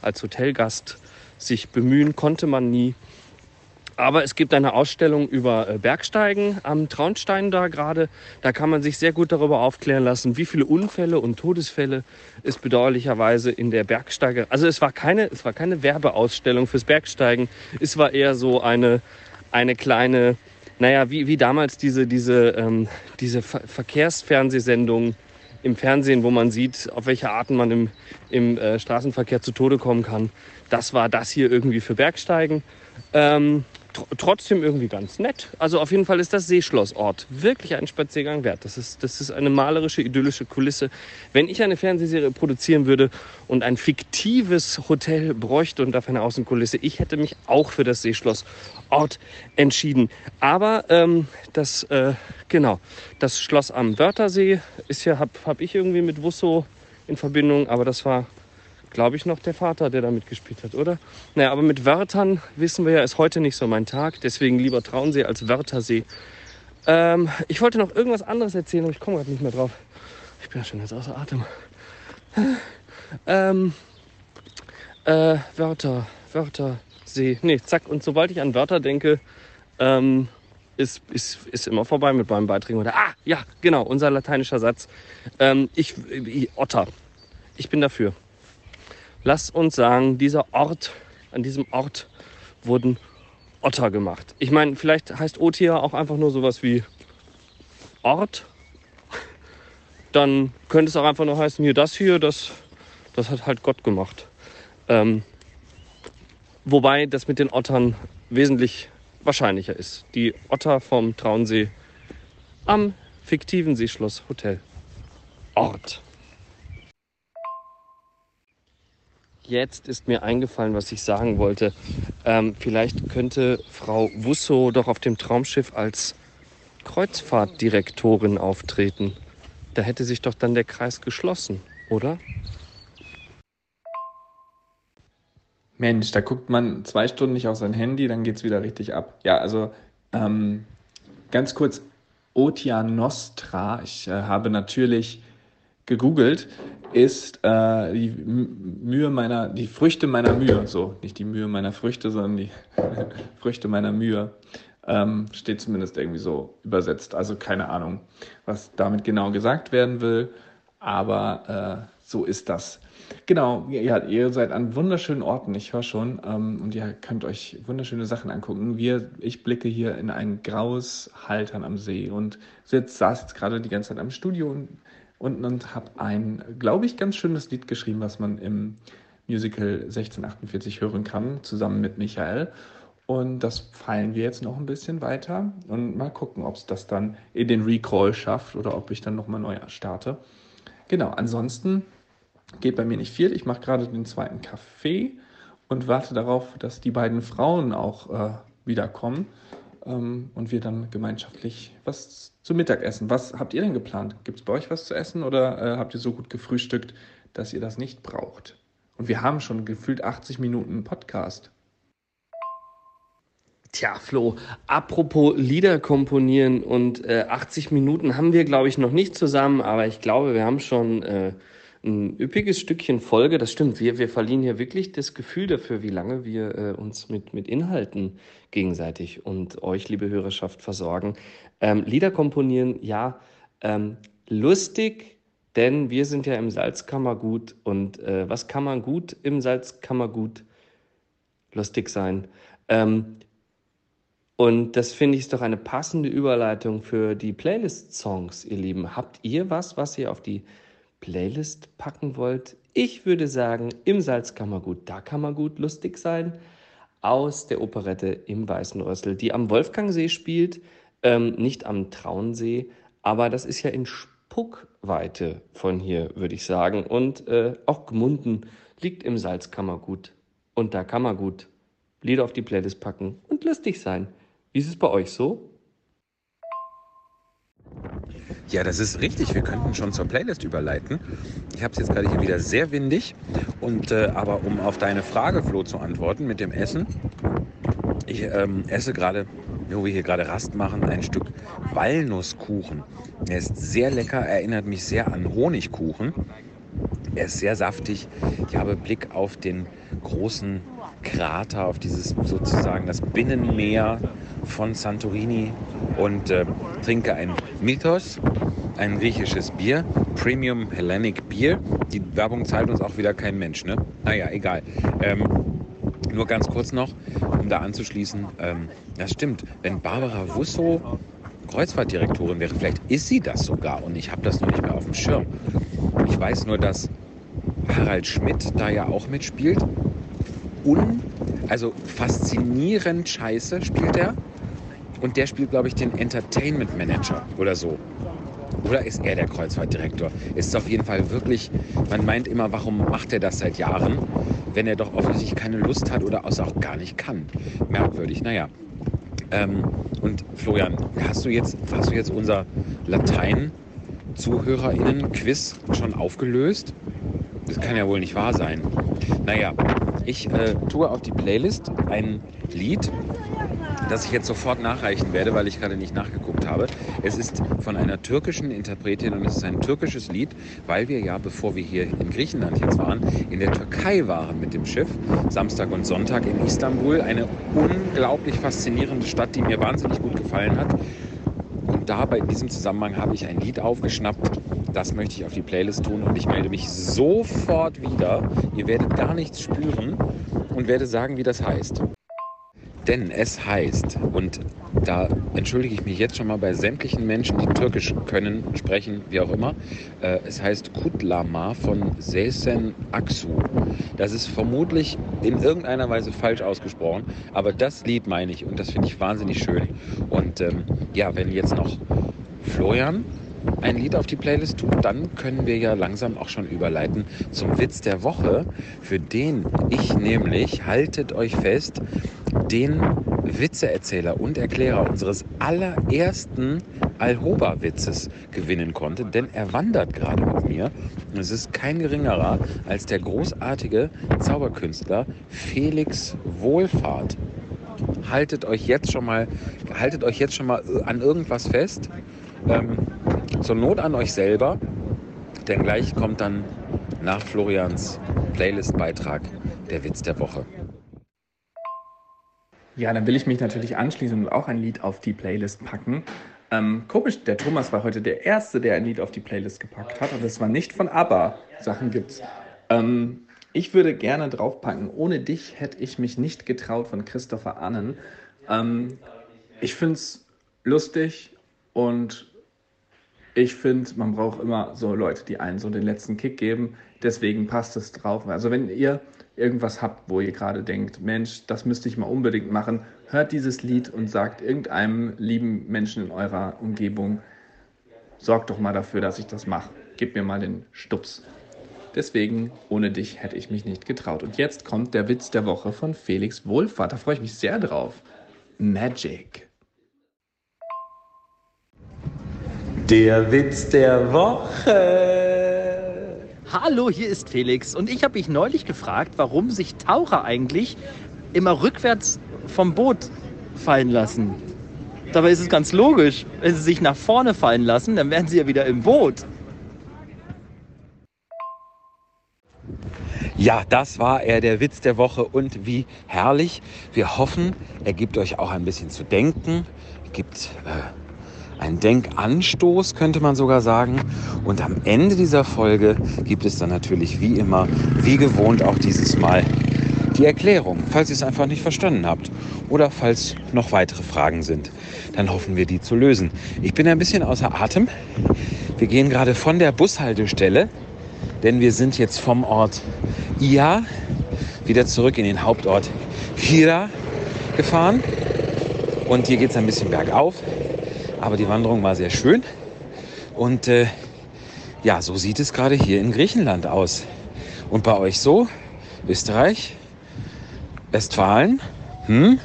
Speaker 1: als Hotelgast sich bemühen, konnte man nie. Aber es gibt eine Ausstellung über äh, Bergsteigen am Traunstein da gerade. Da kann man sich sehr gut darüber aufklären lassen, wie viele Unfälle und Todesfälle es bedauerlicherweise in der Bergsteiger. Also es war keine, es war keine Werbeausstellung fürs Bergsteigen. Es war eher so eine, eine kleine naja, wie, wie damals diese, diese, ähm, diese Ver Verkehrsfernsehsendung im Fernsehen, wo man sieht, auf welche Arten man im, im äh, Straßenverkehr zu Tode kommen kann. Das war das hier irgendwie für Bergsteigen. Ähm, trotzdem irgendwie ganz nett. Also auf jeden Fall ist das Seeschlossort wirklich einen Spaziergang wert. Das ist, das ist eine malerische, idyllische Kulisse. Wenn ich eine Fernsehserie produzieren würde und ein fiktives Hotel bräuchte und dafür eine Außenkulisse, ich hätte mich auch für das Seeschlossort entschieden. Aber ähm, das, äh, genau, das Schloss am Wörthersee ist ja, habe hab ich irgendwie mit Wusso in Verbindung, aber das war glaube ich, noch der Vater, der da mitgespielt hat, oder? Naja, aber mit Wörtern wissen wir ja, ist heute nicht so mein Tag. Deswegen lieber Traunsee als Wörthersee. Ähm, ich wollte noch irgendwas anderes erzählen, aber ich komme gerade nicht mehr drauf. Ich bin ja schon jetzt außer Atem. ähm, äh, Wörter, Wörthersee. Nee, zack. Und sobald ich an Wörter denke, ähm, ist, ist, ist immer vorbei mit meinem Beiträgen. Oder, ah, ja, genau, unser lateinischer Satz. Ähm, ich, ich, Otter. Ich bin dafür. Lass uns sagen, dieser Ort, an diesem Ort wurden Otter gemacht. Ich meine, vielleicht heißt Otia auch einfach nur sowas wie Ort. Dann könnte es auch einfach nur heißen, hier das hier, das, das hat halt Gott gemacht. Ähm, wobei das mit den Ottern wesentlich wahrscheinlicher ist. Die Otter vom Traunsee am fiktiven Seeschloss Hotel Ort. Jetzt ist mir eingefallen, was ich sagen wollte. Ähm, vielleicht könnte Frau Wusso doch auf dem Traumschiff als Kreuzfahrtdirektorin auftreten. Da hätte sich doch dann der Kreis geschlossen, oder?
Speaker 3: Mensch, da guckt man zwei Stunden nicht auf sein Handy, dann geht es wieder richtig ab. Ja, also ähm, ganz kurz, Otia Nostra. Ich äh, habe natürlich gegoogelt ist äh, die Mühe meiner, die Früchte meiner Mühe, so nicht die Mühe meiner Früchte, sondern die Früchte meiner Mühe, ähm, steht zumindest irgendwie so übersetzt. Also keine Ahnung, was damit genau gesagt werden will, aber äh, so ist das. Genau, ja, ihr seid an wunderschönen Orten, ich höre schon, ähm, und ihr könnt euch wunderschöne Sachen angucken. Wir, ich blicke hier in ein graues Haltern am See und sitz, saß jetzt gerade die ganze Zeit am Studio und und, und habe ein, glaube ich, ganz schönes Lied geschrieben, was man im Musical 1648 hören kann, zusammen mit Michael. Und das feilen wir jetzt noch ein bisschen weiter und mal gucken, ob es das dann in den Recall schafft oder ob ich dann nochmal neu starte. Genau, ansonsten geht bei mir nicht viel. Ich mache gerade den zweiten Kaffee und warte darauf, dass die beiden Frauen auch äh, wiederkommen ähm, und wir dann gemeinschaftlich was zu Mittag essen. Was habt ihr denn geplant? Gibt es bei euch was zu essen oder äh, habt ihr so gut gefrühstückt, dass ihr das nicht braucht? Und wir haben schon gefühlt 80 Minuten Podcast.
Speaker 1: Tja, Flo, apropos Lieder komponieren und äh, 80 Minuten haben wir, glaube ich, noch nicht zusammen, aber ich glaube, wir haben schon äh, ein üppiges Stückchen Folge. Das stimmt, wir, wir verlieren hier wirklich das Gefühl dafür, wie lange wir äh, uns mit, mit Inhalten gegenseitig und euch, liebe Hörerschaft, versorgen. Ähm, Lieder komponieren, ja, ähm, lustig, denn wir sind ja im Salzkammergut und äh, was kann man gut im Salzkammergut? Lustig sein. Ähm, und das finde ich ist doch eine passende Überleitung für die Playlist-Songs, ihr Lieben. Habt ihr was, was ihr auf die Playlist packen wollt? Ich würde sagen, im Salzkammergut, da kann man gut lustig sein. Aus der Operette im Weißen Rössel, die am Wolfgangsee spielt, ähm, nicht am Traunsee, aber das ist ja in Spuckweite von hier, würde ich sagen. Und äh, auch Gmunden liegt im Salzkammergut. Und da kann man gut Lieder auf die Playlist packen und lustig sein. Wie ist es bei euch so?
Speaker 2: Ja, das ist richtig. Wir könnten schon zur Playlist überleiten. Ich habe es jetzt gerade hier wieder sehr windig. Und äh, aber um auf deine Frage, Flo, zu antworten mit dem Essen. Ich ähm, esse gerade, wo wir hier gerade Rast machen, ein Stück Walnusskuchen. Er ist sehr lecker, erinnert mich sehr an Honigkuchen. Er ist sehr saftig. Ich habe Blick auf den großen Krater, auf dieses sozusagen das Binnenmeer von Santorini und äh, trinke ein Mythos, ein griechisches Bier, Premium Hellenic Bier. Die Werbung zahlt uns auch wieder kein Mensch, ne? Naja, egal. Ähm, nur ganz kurz noch, um da anzuschließen, ähm, das stimmt, wenn Barbara Wusso Kreuzfahrtdirektorin wäre, vielleicht ist sie das sogar und ich habe das noch nicht mehr auf dem Schirm. Ich weiß nur, dass Harald Schmidt da ja auch mitspielt. Un, also faszinierend scheiße spielt er. Und der spielt, glaube ich, den Entertainment Manager oder so. Oder ist er der Kreuzfahrtdirektor? Ist auf jeden Fall wirklich, man meint immer, warum macht er das seit Jahren, wenn er doch offensichtlich keine Lust hat oder auch gar nicht kann. Merkwürdig, naja. Ähm, und Florian, hast du jetzt, hast du jetzt unser Latein-ZuhörerInnen-Quiz schon aufgelöst? Das kann ja wohl nicht wahr sein. Naja, ich äh, tue auf die Playlist ein Lied, das ich jetzt sofort nachreichen werde, weil ich gerade nicht nachgeguckt habe. Es ist von einer türkischen Interpretin und es ist ein türkisches Lied, weil wir ja, bevor wir hier in Griechenland jetzt waren, in der Türkei waren mit dem Schiff, Samstag und Sonntag in Istanbul. Eine unglaublich faszinierende Stadt, die mir wahnsinnig gut gefallen hat. Und dabei in diesem Zusammenhang habe ich ein Lied aufgeschnappt, das möchte ich auf die Playlist tun und ich melde mich sofort wieder. Ihr werdet gar nichts spüren und werde sagen, wie das heißt. Denn es heißt, und da entschuldige ich mich jetzt schon mal bei sämtlichen Menschen, die Türkisch können, sprechen, wie auch immer, äh, es heißt Kutlama von Sesen Aksu. Das ist vermutlich in irgendeiner Weise falsch ausgesprochen, aber das Lied meine ich und das finde ich wahnsinnig schön. Und ähm, ja, wenn jetzt noch Florian ein Lied auf die Playlist tut, dann können wir ja langsam auch schon überleiten zum Witz der Woche, für den ich nämlich, haltet euch fest, den Witzeerzähler und Erklärer unseres allerersten Alhoba-Witzes gewinnen konnte, denn er wandert gerade mit mir. Und es ist kein geringerer als der großartige Zauberkünstler Felix Wohlfahrt. Haltet euch jetzt schon mal, haltet euch jetzt schon mal an irgendwas fest. Ähm, zur Not an euch selber, denn gleich kommt dann nach Florians Playlist-Beitrag der Witz der Woche.
Speaker 3: Ja, dann will ich mich natürlich anschließen und auch ein Lied auf die Playlist packen. Ähm, komisch, der Thomas war heute der Erste, der ein Lied auf die Playlist gepackt hat. Und das war nicht von ABBA. Sachen gibt's. Ähm, ich würde gerne draufpacken. Ohne dich hätte ich mich nicht getraut von Christopher Annen. Ähm, ich finde es lustig und ich finde, man braucht immer so Leute, die einen so den letzten Kick geben. Deswegen passt es drauf. Also wenn ihr irgendwas habt, wo ihr gerade denkt, Mensch, das müsste ich mal unbedingt machen, hört dieses Lied und sagt irgendeinem lieben Menschen in eurer Umgebung, sorgt doch mal dafür, dass ich das mache. Gebt mir mal den Stups. Deswegen, ohne dich hätte ich mich nicht getraut. Und jetzt kommt der Witz der Woche von Felix Wohlfahrt. Da freue ich mich sehr drauf. Magic.
Speaker 4: Der Witz der Woche.
Speaker 5: Hallo, hier ist Felix und ich habe mich neulich gefragt, warum sich Taucher eigentlich immer rückwärts vom Boot fallen lassen. Dabei ist es ganz logisch. Wenn sie sich nach vorne fallen lassen, dann werden sie ja wieder im Boot.
Speaker 2: Ja, das war er, der Witz der Woche und wie herrlich. Wir hoffen, er gibt euch auch ein bisschen zu denken, gibt äh, ein Denkanstoß, könnte man sogar sagen. Und am Ende dieser Folge gibt es dann natürlich wie immer, wie gewohnt auch dieses Mal, die Erklärung, falls ihr es einfach nicht verstanden habt oder falls noch weitere Fragen sind. Dann hoffen wir, die zu lösen. Ich bin ein bisschen außer Atem. Wir gehen gerade von der Bushaltestelle, denn wir sind jetzt vom Ort Ia wieder zurück in den Hauptort Hira gefahren. Und hier geht es ein bisschen bergauf. Aber die Wanderung war sehr schön. Und äh, ja, so sieht es gerade hier in Griechenland aus. Und bei euch so? Österreich? Westfalen? Hm?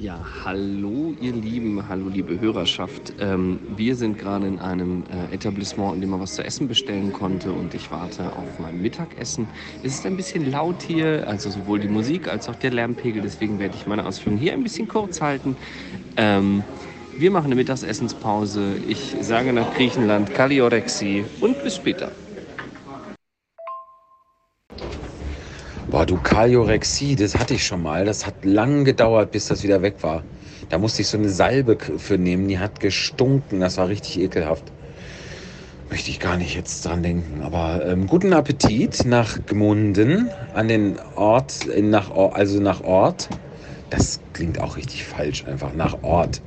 Speaker 1: Ja, hallo ihr Lieben, hallo liebe Hörerschaft. Ähm, wir sind gerade in einem äh, Etablissement, in dem man was zu essen bestellen konnte und ich warte auf mein Mittagessen. Es ist ein bisschen laut hier, also sowohl die Musik als auch der Lärmpegel, deswegen werde ich meine Ausführungen hier ein bisschen kurz halten. Ähm, wir machen eine Mittagsessenspause. Ich sage nach Griechenland Kaliorexi und bis später.
Speaker 2: Boah, du Kaliorexie, das hatte ich schon mal. Das hat lang gedauert, bis das wieder weg war. Da musste ich so eine Salbe für nehmen, die hat gestunken. Das war richtig ekelhaft. Möchte ich gar nicht jetzt dran denken. Aber ähm, guten Appetit nach Gmunden an den Ort, nach, also nach Ort. Das klingt auch richtig falsch, einfach nach Ort.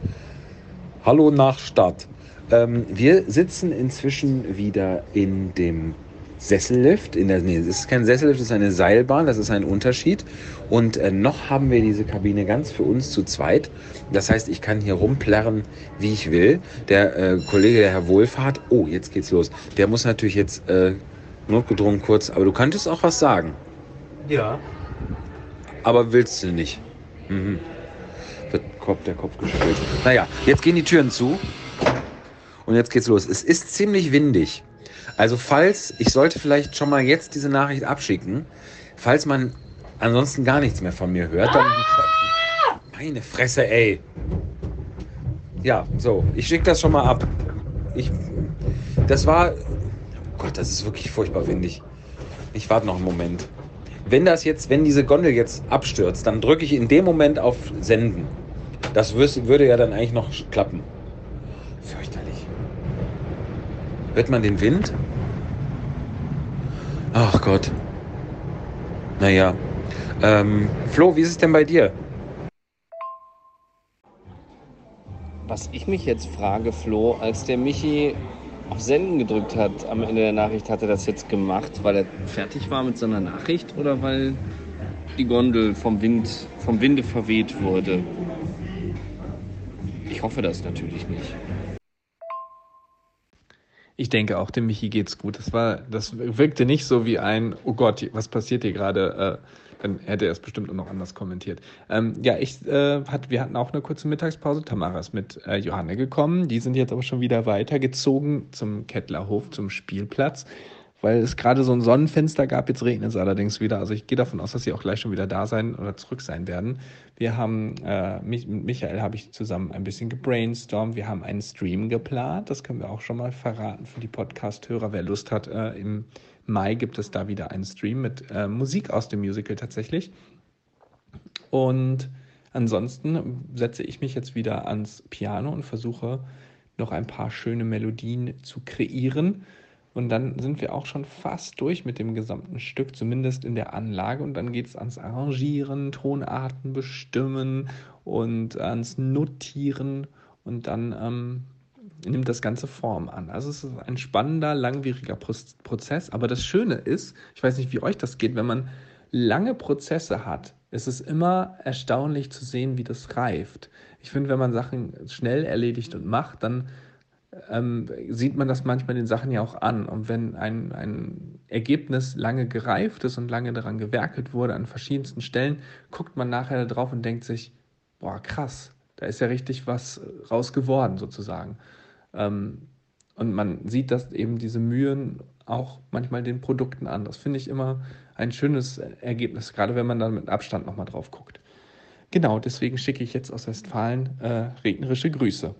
Speaker 2: Hallo nach Stadt. Ähm, wir sitzen inzwischen wieder in dem Sessellift. In der, nee, es ist kein Sessellift, es ist eine Seilbahn, das ist ein Unterschied. Und äh, noch haben wir diese Kabine ganz für uns zu zweit. Das heißt, ich kann hier rumplärren, wie ich will. Der äh, Kollege, der Herr Wohlfahrt, oh, jetzt geht's los. Der muss natürlich jetzt äh, notgedrungen kurz, aber du könntest auch was sagen.
Speaker 5: Ja.
Speaker 2: Aber willst du nicht? Mhm. Wird Kopf, der Kopf geschüttelt. Naja, jetzt gehen die Türen zu. Und jetzt geht's los. Es ist ziemlich windig. Also falls, ich sollte vielleicht schon mal jetzt diese Nachricht abschicken, falls man ansonsten gar nichts mehr von mir hört, dann... Meine Fresse, ey. Ja, so, ich schicke das schon mal ab. Ich, das war... Oh Gott, das ist wirklich furchtbar windig. Ich warte noch einen Moment. Wenn das jetzt, wenn diese Gondel jetzt abstürzt, dann drücke ich in dem Moment auf Senden. Das würde ja dann eigentlich noch klappen. Hört man den Wind? Ach Gott. Naja. Ähm, Flo, wie ist es denn bei dir?
Speaker 1: Was ich mich jetzt frage, Flo, als der Michi auf Senden gedrückt hat am Ende der Nachricht, hat er das jetzt gemacht, weil er fertig war mit seiner Nachricht oder weil die Gondel vom Wind, vom Winde verweht wurde? Ich hoffe das natürlich nicht.
Speaker 3: Ich denke auch, dem Michi geht's gut. Das war, das wirkte nicht so wie ein, oh Gott, was passiert hier gerade? Äh, dann hätte er es bestimmt auch noch anders kommentiert. Ähm, ja, ich, äh, hat, wir hatten auch eine kurze Mittagspause. Tamara ist mit äh, Johanne gekommen. Die sind jetzt aber schon wieder weitergezogen zum Kettlerhof, zum Spielplatz weil es gerade so ein Sonnenfenster gab. Jetzt regnet es allerdings wieder. Also ich gehe davon aus, dass sie auch gleich schon wieder da sein oder zurück sein werden. Wir haben, äh, mit Michael habe ich zusammen ein bisschen gebrainstormt. Wir haben einen Stream geplant. Das können wir auch schon mal verraten für die Podcast-Hörer. Wer Lust hat, äh, im Mai gibt es da wieder einen Stream mit äh, Musik aus dem Musical tatsächlich. Und ansonsten setze ich mich jetzt wieder ans Piano und versuche noch ein paar schöne Melodien zu kreieren und dann sind wir auch schon fast durch mit dem gesamten Stück, zumindest in der Anlage. Und dann geht es ans Arrangieren, Tonarten bestimmen und ans Notieren. Und dann ähm, nimmt das Ganze Form an. Also es ist ein spannender, langwieriger Prozess. Aber das Schöne ist, ich weiß nicht, wie euch das geht, wenn man lange Prozesse hat, ist es immer erstaunlich zu sehen, wie das reift. Ich finde, wenn man Sachen schnell erledigt und macht, dann ähm, sieht man das manchmal den Sachen ja auch an. Und wenn ein, ein Ergebnis lange gereift ist und lange daran gewerkelt wurde, an verschiedensten Stellen, guckt man nachher drauf und denkt sich, boah, krass, da ist ja richtig was raus geworden sozusagen. Ähm, und man sieht, dass eben diese Mühen auch manchmal den Produkten an. Das finde ich immer ein schönes Ergebnis, gerade wenn man dann mit Abstand nochmal drauf guckt. Genau, deswegen schicke ich jetzt aus Westfalen äh, regnerische Grüße.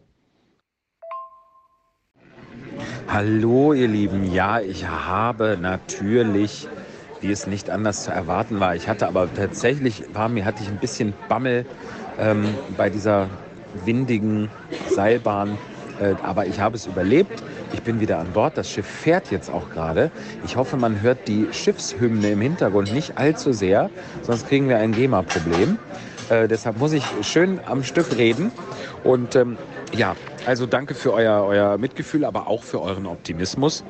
Speaker 2: Hallo ihr Lieben, ja, ich habe natürlich, wie es nicht anders zu erwarten war, ich hatte aber tatsächlich, war mir, hatte ich ein bisschen Bammel ähm, bei dieser windigen Seilbahn, äh, aber ich habe es überlebt. Ich bin wieder an Bord. Das Schiff fährt jetzt auch gerade. Ich hoffe, man hört die Schiffshymne im Hintergrund nicht allzu sehr, sonst kriegen wir ein GEMA-Problem. Äh, deshalb muss ich schön am Stück reden. Und ähm, ja, also danke für euer, euer Mitgefühl, aber auch für euren Optimismus.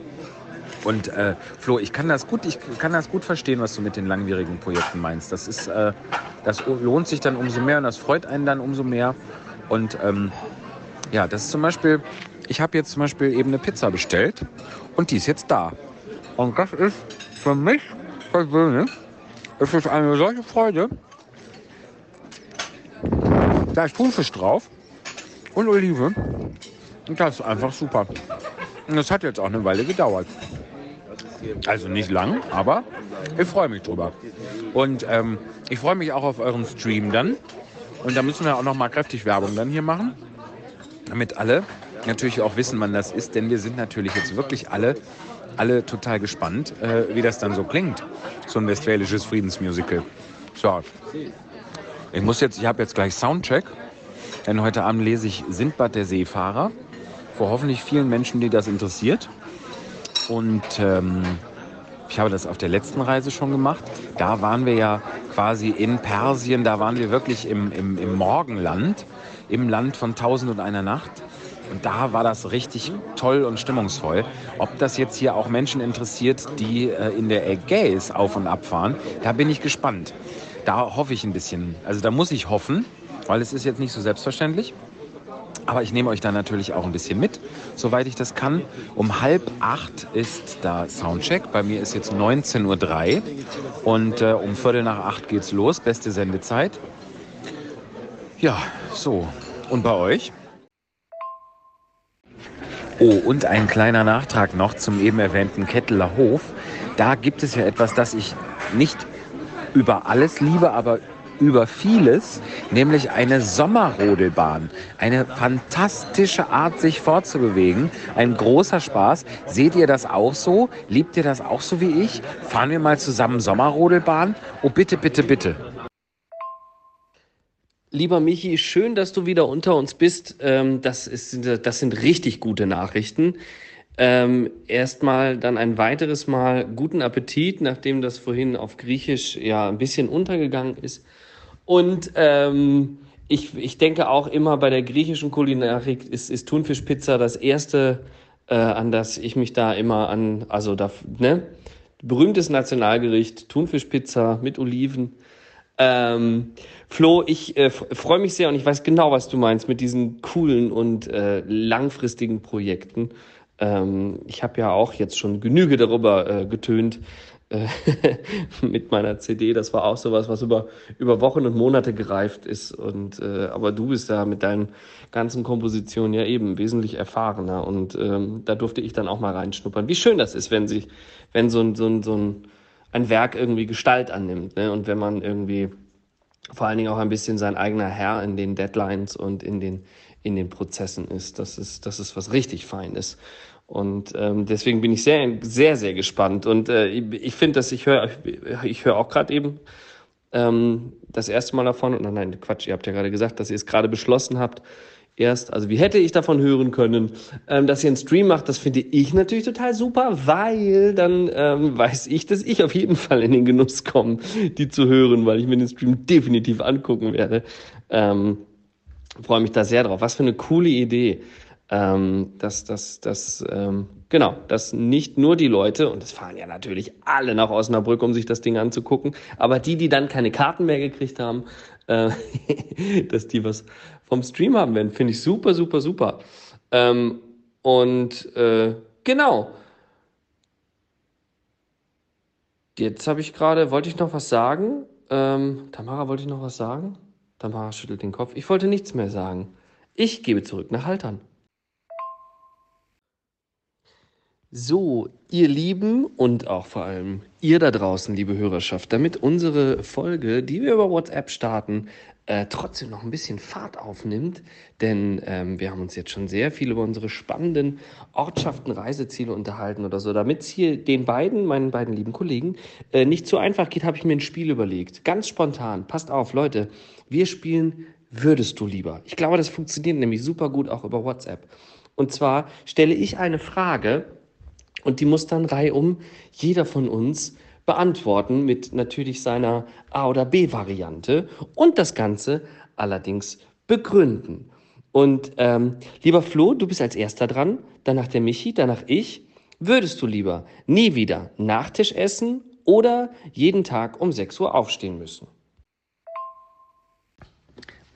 Speaker 2: Und äh, Flo, ich kann das gut, ich kann das gut verstehen, was du mit den langwierigen Projekten meinst. Das ist, äh, das lohnt sich dann umso mehr und das freut einen dann umso mehr. Und ähm, ja, das ist zum Beispiel, ich habe jetzt zum Beispiel eben eine Pizza bestellt und die ist jetzt da. Und das ist für mich persönlich, ist eine solche Freude. Da ist Thunfisch drauf und Olive. Das ist einfach super. Und das hat jetzt auch eine Weile gedauert. Also nicht lang, aber ich freue mich drüber. Und ähm, ich freue mich auch auf euren Stream dann. Und da müssen wir auch noch mal kräftig Werbung dann hier machen, damit alle natürlich auch wissen, wann das ist. Denn wir sind natürlich jetzt wirklich alle, alle total gespannt, äh, wie das dann so klingt, so ein westfälisches Friedensmusical. So, ich muss jetzt, ich habe jetzt gleich Soundcheck. Denn heute Abend lese ich Sindbad der Seefahrer. Vor hoffentlich vielen Menschen, die das interessiert. Und ähm, ich habe das auf der letzten Reise schon gemacht. Da waren wir ja quasi in Persien, da waren wir wirklich im, im, im Morgenland, im Land von Tausend und einer Nacht. Und da war das richtig toll und stimmungsvoll. Ob das jetzt hier auch Menschen interessiert, die äh, in der Ägäis auf und ab fahren, da bin ich gespannt. Da hoffe ich ein bisschen. Also da muss ich hoffen, weil es ist jetzt nicht so selbstverständlich. Aber ich nehme euch da natürlich auch ein bisschen mit, soweit ich das kann. Um halb acht ist da Soundcheck. Bei mir ist jetzt 19.03 Uhr und äh, um Viertel nach acht geht's los. Beste Sendezeit. Ja, so. Und bei euch? Oh, und ein kleiner Nachtrag noch zum eben erwähnten Ketteler Hof. Da gibt es ja etwas, das ich nicht über alles liebe, aber über vieles, nämlich eine Sommerrodelbahn. Eine fantastische Art, sich fortzubewegen. Ein großer Spaß. Seht ihr das auch so? Liebt ihr das auch so wie ich? Fahren wir mal zusammen Sommerrodelbahn? Oh, bitte, bitte, bitte.
Speaker 1: Lieber Michi, schön, dass du wieder unter uns bist. Ähm, das, ist, das sind richtig gute Nachrichten. Ähm, erstmal dann ein weiteres Mal guten Appetit, nachdem das vorhin auf Griechisch ja ein bisschen untergegangen ist. Und ähm, ich, ich denke auch immer bei der griechischen Kulinarik ist, ist Thunfischpizza das erste, äh, an das ich mich da immer an, also da, ne? Berühmtes Nationalgericht, Thunfischpizza mit Oliven. Ähm, Flo, ich äh, freue mich sehr und ich weiß genau, was du meinst mit diesen coolen und äh, langfristigen Projekten. Ähm, ich habe ja auch jetzt schon Genüge darüber äh, getönt, äh, mit meiner CD. Das war auch sowas, was über, über Wochen und Monate gereift ist. Und äh, aber du bist da mit deinen ganzen Kompositionen ja eben wesentlich erfahrener. Und ähm, da durfte ich dann auch mal reinschnuppern. Wie schön das ist, wenn sich, wenn so ein, so ein, so ein, ein Werk irgendwie Gestalt annimmt. Ne? Und wenn man irgendwie vor allen Dingen auch ein bisschen sein eigener Herr in den Deadlines und in den in den Prozessen ist. Das ist, das ist was richtig Feines. Und ähm, deswegen bin ich sehr, sehr, sehr gespannt. Und äh, ich, ich finde, dass ich höre, ich höre auch gerade eben ähm, das erste Mal davon. Und nein, Quatsch, ihr habt ja gerade gesagt, dass ihr es gerade beschlossen habt. Erst, also wie hätte ich davon hören können, ähm, dass ihr einen Stream macht, das finde ich natürlich total super, weil dann ähm, weiß ich, dass ich auf jeden Fall in den Genuss komme, die zu hören, weil ich mir den Stream definitiv angucken werde. Ähm, freue mich da sehr drauf. Was für eine coole Idee ähm, dass, dass, dass, ähm, genau, dass nicht nur die Leute, und es fahren ja natürlich alle nach Osnabrück, um sich das Ding anzugucken, aber die, die dann keine Karten mehr gekriegt haben, äh, dass die was vom Stream haben werden, finde ich super, super, super. Ähm, Und äh, genau. Jetzt habe ich gerade, wollte ich noch was sagen? Ähm, Tamara, wollte ich noch was sagen? Tamara schüttelt den Kopf. Ich wollte nichts mehr sagen. Ich gebe zurück nach Haltern. So, ihr Lieben und auch vor allem ihr da draußen, liebe Hörerschaft, damit unsere Folge, die wir über WhatsApp starten, äh, trotzdem noch ein bisschen Fahrt aufnimmt, denn ähm, wir haben uns jetzt schon sehr viel über unsere spannenden Ortschaften, Reiseziele unterhalten oder so. Damit es hier den beiden, meinen beiden lieben Kollegen, äh, nicht so einfach geht, habe ich mir ein Spiel überlegt. Ganz spontan. Passt auf, Leute. Wir spielen Würdest du lieber? Ich glaube, das funktioniert nämlich super gut auch über WhatsApp. Und zwar stelle ich eine Frage und die muss dann reihum jeder von uns beantworten mit natürlich seiner A- oder B-Variante und das Ganze allerdings begründen. Und ähm, lieber Flo, du bist als erster dran, danach der Michi, danach ich. Würdest du lieber nie wieder Nachtisch essen oder jeden Tag um 6 Uhr aufstehen müssen?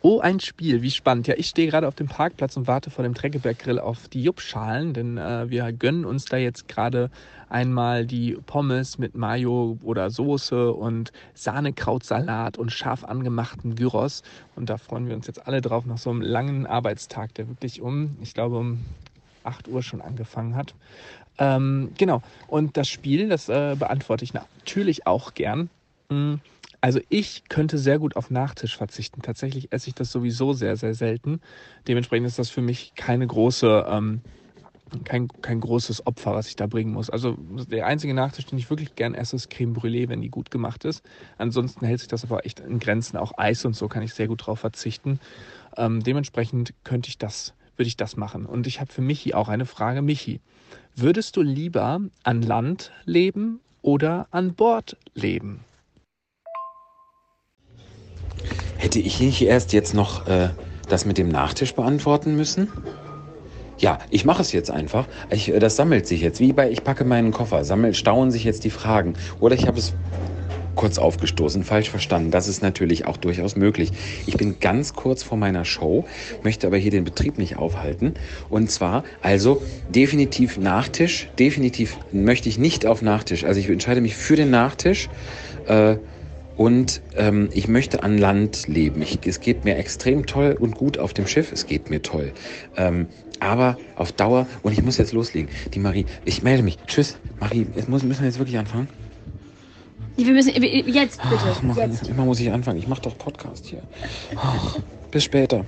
Speaker 3: Oh, ein Spiel, wie spannend. Ja, ich stehe gerade auf dem Parkplatz und warte vor dem Treckeberg-Grill auf die Juppschalen, denn äh, wir gönnen uns da jetzt gerade einmal die Pommes mit Mayo oder Soße und Sahnekrautsalat und scharf angemachten Gyros. Und da freuen wir uns jetzt alle drauf nach so einem langen Arbeitstag, der wirklich um, ich glaube, um 8 Uhr schon angefangen hat. Ähm, genau. Und das Spiel, das äh, beantworte ich natürlich auch gern. Mm. Also ich könnte sehr gut auf Nachtisch verzichten. Tatsächlich esse ich das sowieso sehr, sehr selten. Dementsprechend ist das für mich keine große, ähm, kein, kein großes Opfer, was ich da bringen muss. Also der einzige Nachtisch, den ich wirklich gern esse, ist Creme Brûlée, wenn die gut gemacht ist. Ansonsten hält sich das aber echt in Grenzen. Auch Eis und so kann ich sehr gut drauf verzichten. Ähm, dementsprechend könnte ich das, würde ich das machen. Und ich habe für Michi auch eine Frage. Michi, würdest du lieber an Land leben oder an Bord leben?
Speaker 2: Hätte ich nicht erst jetzt noch äh, das mit dem Nachtisch beantworten müssen? Ja, ich mache es jetzt einfach. Ich, äh, das sammelt sich jetzt. Wie bei Ich packe meinen Koffer. Sammelt, stauen sich jetzt die Fragen. Oder ich habe es kurz aufgestoßen, falsch verstanden. Das ist natürlich auch durchaus möglich. Ich bin ganz kurz vor meiner Show, möchte aber hier den Betrieb nicht aufhalten. Und zwar, also definitiv Nachtisch. Definitiv möchte ich nicht auf Nachtisch. Also ich entscheide mich für den Nachtisch. Äh, und ähm, ich möchte an Land leben. Ich, es geht mir extrem toll und gut auf dem Schiff. Es geht mir toll. Ähm, aber auf Dauer, und ich muss jetzt loslegen. Die Marie, ich melde mich. Tschüss, Marie, jetzt muss, müssen wir jetzt wirklich anfangen?
Speaker 6: Wir müssen jetzt bitte.
Speaker 2: Ach, Mann,
Speaker 6: jetzt.
Speaker 2: Immer muss ich anfangen. Ich mache doch Podcast hier. Ach, bis später.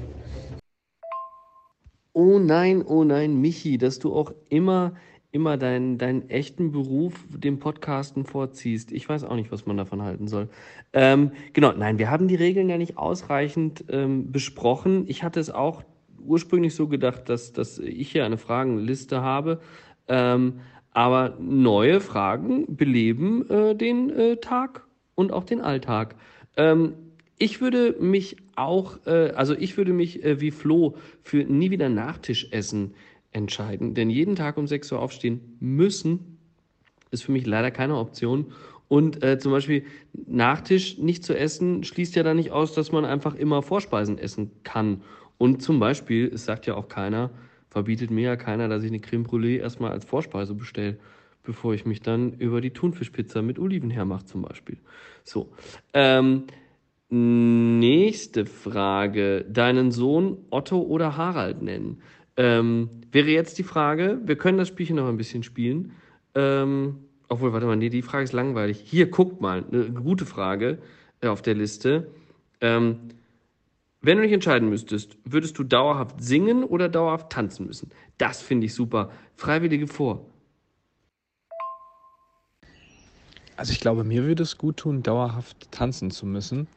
Speaker 1: Oh nein, oh nein, Michi, dass du auch immer, immer deinen, deinen echten Beruf dem Podcasten vorziehst. Ich weiß auch nicht, was man davon halten soll. Ähm, genau, nein, wir haben die Regeln ja nicht ausreichend ähm, besprochen. Ich hatte es auch ursprünglich so gedacht, dass, dass ich hier eine Fragenliste habe. Ähm, aber neue Fragen beleben äh, den äh, Tag und auch den Alltag. Ähm, ich würde mich auch, äh, also ich würde mich äh, wie Flo für nie wieder Nachtischessen entscheiden. Denn jeden Tag um 6 Uhr aufstehen müssen, ist für mich leider keine Option. Und äh, zum Beispiel Nachtisch nicht zu essen, schließt ja dann nicht aus, dass man einfach immer Vorspeisen essen kann. Und zum Beispiel, es sagt ja auch keiner, verbietet mir ja keiner, dass ich eine Creme Brûlée erstmal als Vorspeise bestelle, bevor ich mich dann über die Thunfischpizza mit Oliven hermache zum Beispiel. So. Ähm, nächste Frage. Deinen Sohn Otto oder Harald nennen? Ähm, wäre jetzt die Frage, wir können das Spielchen noch ein bisschen spielen. Ähm, obwohl, warte mal, nee, die Frage ist langweilig. Hier, guckt mal, eine gute Frage äh, auf der Liste. Ähm, wenn du dich entscheiden müsstest, würdest du dauerhaft singen oder dauerhaft tanzen müssen? Das finde ich super. Freiwillige vor.
Speaker 3: Also ich glaube, mir würde es gut tun, dauerhaft tanzen zu müssen.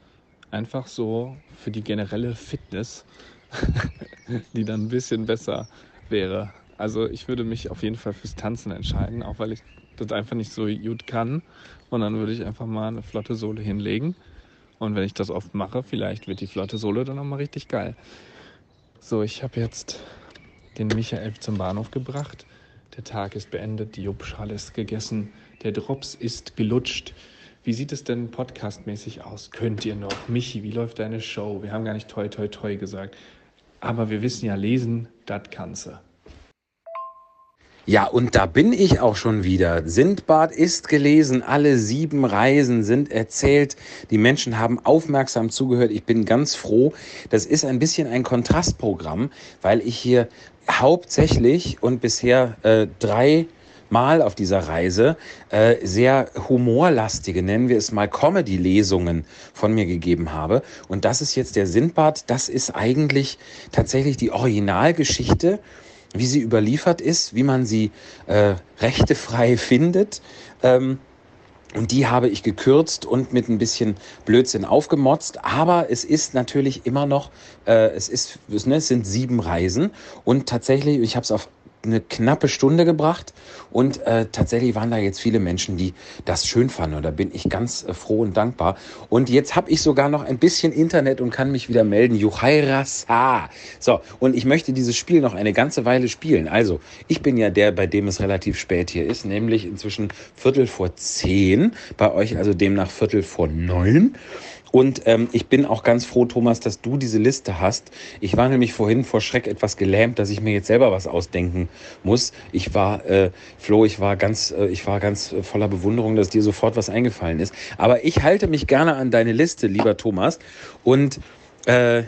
Speaker 3: Einfach so für die generelle Fitness, die dann ein bisschen besser wäre. Also ich würde mich auf jeden Fall fürs Tanzen entscheiden, auch weil ich das einfach nicht so gut kann. Und dann würde ich einfach mal eine flotte Sohle hinlegen. Und wenn ich das oft mache, vielleicht wird die flotte Sohle dann nochmal richtig geil. So, ich habe jetzt den Michael zum Bahnhof gebracht. Der Tag ist beendet, die Jubschale ist gegessen, der Drops ist gelutscht. Wie sieht es denn podcastmäßig aus? Könnt ihr noch? Michi, wie läuft deine Show? Wir haben gar nicht toi toi toi gesagt. Aber wir wissen ja, lesen, das kannst du.
Speaker 2: Ja, und da bin ich auch schon wieder. Sindbad ist gelesen, alle sieben Reisen sind erzählt. Die Menschen haben aufmerksam zugehört. Ich bin ganz froh. Das ist ein bisschen ein Kontrastprogramm, weil ich hier hauptsächlich und bisher äh, drei Mal auf dieser Reise äh, sehr humorlastige, nennen wir es mal Comedy-Lesungen von mir gegeben habe. Und das ist jetzt der Sindbad. Das ist eigentlich tatsächlich die Originalgeschichte wie sie überliefert ist, wie man sie äh, rechtefrei findet. Ähm, und die habe ich gekürzt und mit ein bisschen Blödsinn aufgemotzt. Aber es ist natürlich immer noch, äh, es, ist, ne, es sind sieben Reisen. Und tatsächlich, ich habe es auf eine knappe Stunde gebracht und äh, tatsächlich waren da jetzt viele Menschen, die das schön fanden und da bin ich ganz äh, froh und dankbar. Und jetzt habe ich sogar noch ein bisschen Internet und kann mich wieder melden. Juhairasa. So, und ich möchte dieses Spiel noch eine ganze Weile spielen. Also, ich bin ja der, bei dem es relativ spät hier ist, nämlich inzwischen Viertel vor zehn, bei euch also demnach Viertel vor neun. Und ähm, ich bin auch ganz froh, Thomas, dass du diese Liste hast. Ich war nämlich vorhin vor Schreck etwas gelähmt, dass ich mir jetzt selber was ausdenken muss. Ich war, äh, Flo, ich war ganz, äh, ich war ganz voller Bewunderung, dass dir sofort was eingefallen ist. Aber ich halte mich gerne an deine Liste, lieber Thomas. Und äh,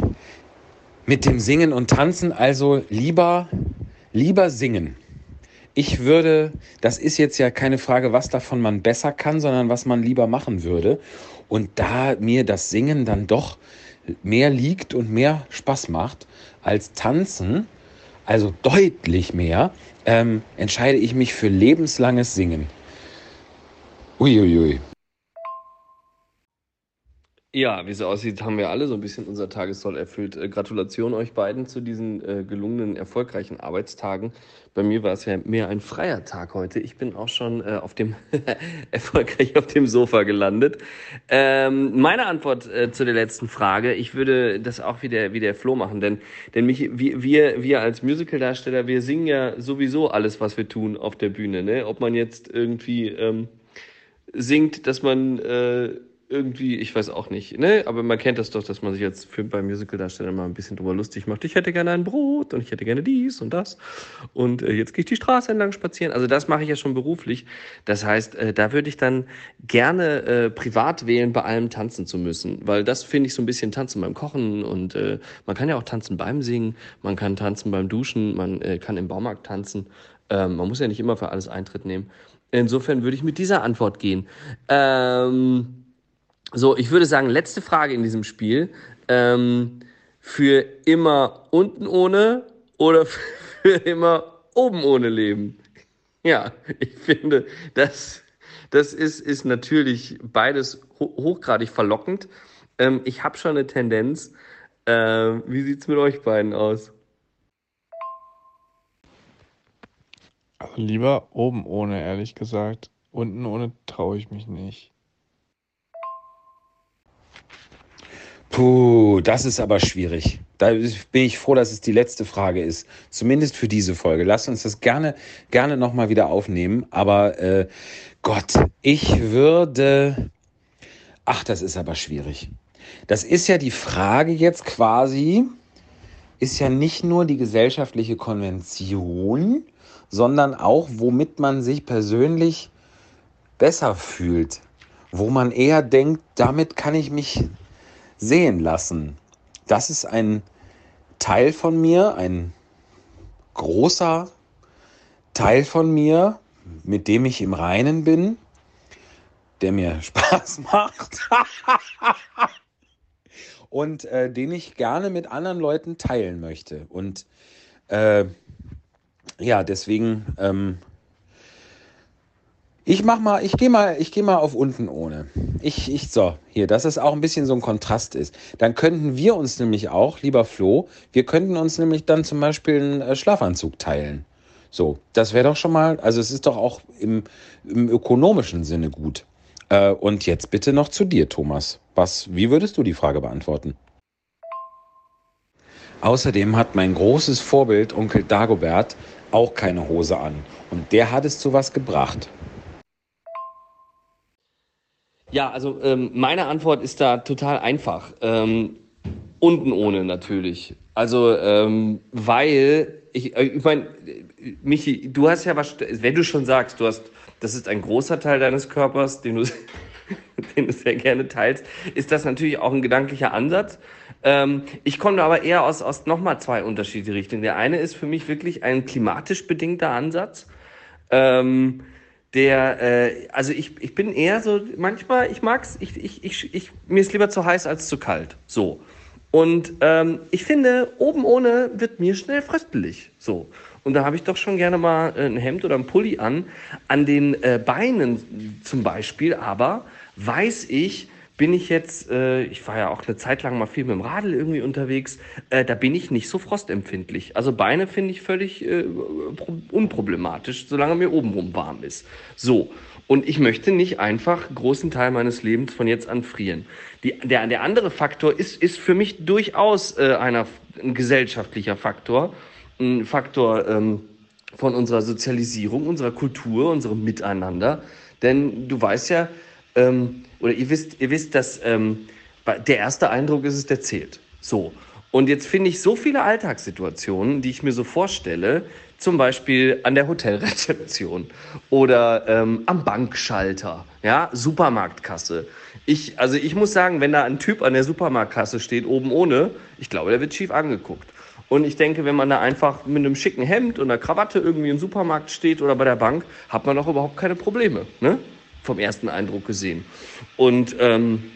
Speaker 2: mit dem Singen und Tanzen, also lieber, lieber singen. Ich würde, das ist jetzt ja keine Frage, was davon man besser kann, sondern was man lieber machen würde. Und da mir das Singen dann doch mehr liegt und mehr Spaß macht als Tanzen, also deutlich mehr, ähm, entscheide ich mich für lebenslanges Singen. Uiuiui.
Speaker 1: Ja, wie es aussieht, haben wir alle so ein bisschen unser Tagessoll erfüllt. Äh, Gratulation euch beiden zu diesen äh, gelungenen, erfolgreichen Arbeitstagen. Bei mir war es ja mehr ein freier Tag heute. Ich bin auch schon äh, auf dem erfolgreich auf dem Sofa gelandet. Ähm, meine Antwort äh, zu der letzten Frage, ich würde das auch wie der, wie der Flo machen, denn, denn mich, wir, wir, wir als Musicaldarsteller, wir singen ja sowieso alles, was wir tun auf der Bühne. Ne? Ob man jetzt irgendwie ähm, singt, dass man äh, irgendwie, ich weiß auch nicht, ne? Aber man kennt das doch, dass man sich jetzt für, beim Musical-Darsteller mal ein bisschen drüber lustig macht. Ich hätte gerne ein Brot und ich hätte gerne dies und das. Und äh, jetzt gehe ich die Straße entlang spazieren. Also das mache ich ja schon beruflich. Das heißt, äh, da würde ich dann gerne äh, privat wählen, bei allem tanzen zu müssen. Weil das finde ich so ein bisschen tanzen beim Kochen und äh, man kann ja auch tanzen beim Singen, man kann tanzen beim Duschen, man äh, kann im Baumarkt tanzen. Ähm, man muss ja nicht immer für alles Eintritt nehmen. Insofern würde ich mit dieser Antwort gehen. Ähm, so, ich würde sagen, letzte Frage in diesem Spiel. Ähm, für immer unten ohne oder für immer oben ohne Leben? Ja, ich finde, das, das ist, ist natürlich beides hochgradig verlockend. Ähm, ich habe schon eine Tendenz. Ähm, wie sieht es mit euch beiden aus?
Speaker 7: Also lieber oben ohne, ehrlich gesagt. Unten ohne traue ich mich nicht.
Speaker 2: Puh, das ist aber schwierig. Da bin ich froh, dass es die letzte Frage ist. Zumindest für diese Folge. Lasst uns das gerne, gerne nochmal wieder aufnehmen. Aber äh, Gott, ich würde. Ach, das ist aber schwierig. Das ist ja die Frage jetzt quasi, ist ja nicht nur die gesellschaftliche Konvention, sondern auch, womit man sich persönlich besser fühlt. Wo man eher denkt, damit kann ich mich sehen lassen. Das ist ein Teil von mir, ein großer Teil von mir, mit dem ich im Reinen bin, der mir Spaß macht und äh, den ich gerne mit anderen Leuten teilen möchte. Und äh, ja, deswegen ähm, ich mach mal, ich gehe mal, ich gehe mal auf unten ohne. Ich, ich, so, hier, dass es auch ein bisschen so ein Kontrast ist. Dann könnten wir uns nämlich auch, lieber Flo, wir könnten uns nämlich dann zum Beispiel einen äh, Schlafanzug teilen. So, das wäre doch schon mal, also es ist doch auch im, im ökonomischen Sinne gut. Äh, und jetzt bitte noch zu dir, Thomas. Was, wie würdest du die Frage beantworten? Außerdem hat mein großes Vorbild, Onkel Dagobert, auch keine Hose an. Und der hat es zu was gebracht.
Speaker 1: Ja, also ähm, meine Antwort ist da total einfach. Ähm, unten ohne natürlich. Also, ähm, weil ich, äh, ich meine, Michi, du hast ja was, wenn du schon sagst, du hast, das ist ein großer Teil deines Körpers, den du, den du sehr gerne teilst, ist das natürlich auch ein gedanklicher Ansatz. Ähm, ich komme aber eher aus, aus nochmal zwei unterschiedliche Richtungen. Der eine ist für mich wirklich ein klimatisch bedingter Ansatz. Ähm, der, äh, also ich, ich bin eher so, manchmal, ich mag's, ich, ich, ich, ich, mir ist lieber zu heiß als zu kalt. So. Und ähm, ich finde, oben ohne wird mir schnell fröstelig. So. Und da habe ich doch schon gerne mal ein Hemd oder ein Pulli an. An den äh, Beinen zum Beispiel, aber weiß ich, bin ich jetzt, äh, ich war ja auch eine Zeit lang mal viel mit dem Radl irgendwie unterwegs, äh, da bin ich nicht so frostempfindlich. Also Beine finde ich völlig äh, unproblematisch, solange mir obenrum warm ist. So. Und ich möchte nicht einfach großen Teil meines Lebens von jetzt an frieren. Die, der, der andere Faktor ist, ist für mich durchaus äh, einer, ein gesellschaftlicher Faktor. Ein Faktor ähm, von unserer Sozialisierung, unserer Kultur, unserem Miteinander. Denn du weißt ja, ähm, oder ihr wisst, ihr wisst, dass ähm, der erste Eindruck ist es, der zählt. So. Und jetzt finde ich so viele Alltagssituationen, die ich mir so vorstelle, zum Beispiel an der Hotelrezeption oder ähm, am Bankschalter, ja, Supermarktkasse. Ich, also ich muss sagen, wenn da ein Typ an der Supermarktkasse steht, oben ohne, ich glaube, der wird schief angeguckt. Und ich denke, wenn man da einfach mit einem schicken Hemd und einer Krawatte irgendwie im Supermarkt steht oder bei der Bank, hat man doch überhaupt keine Probleme, ne? Vom ersten Eindruck gesehen. Und ähm,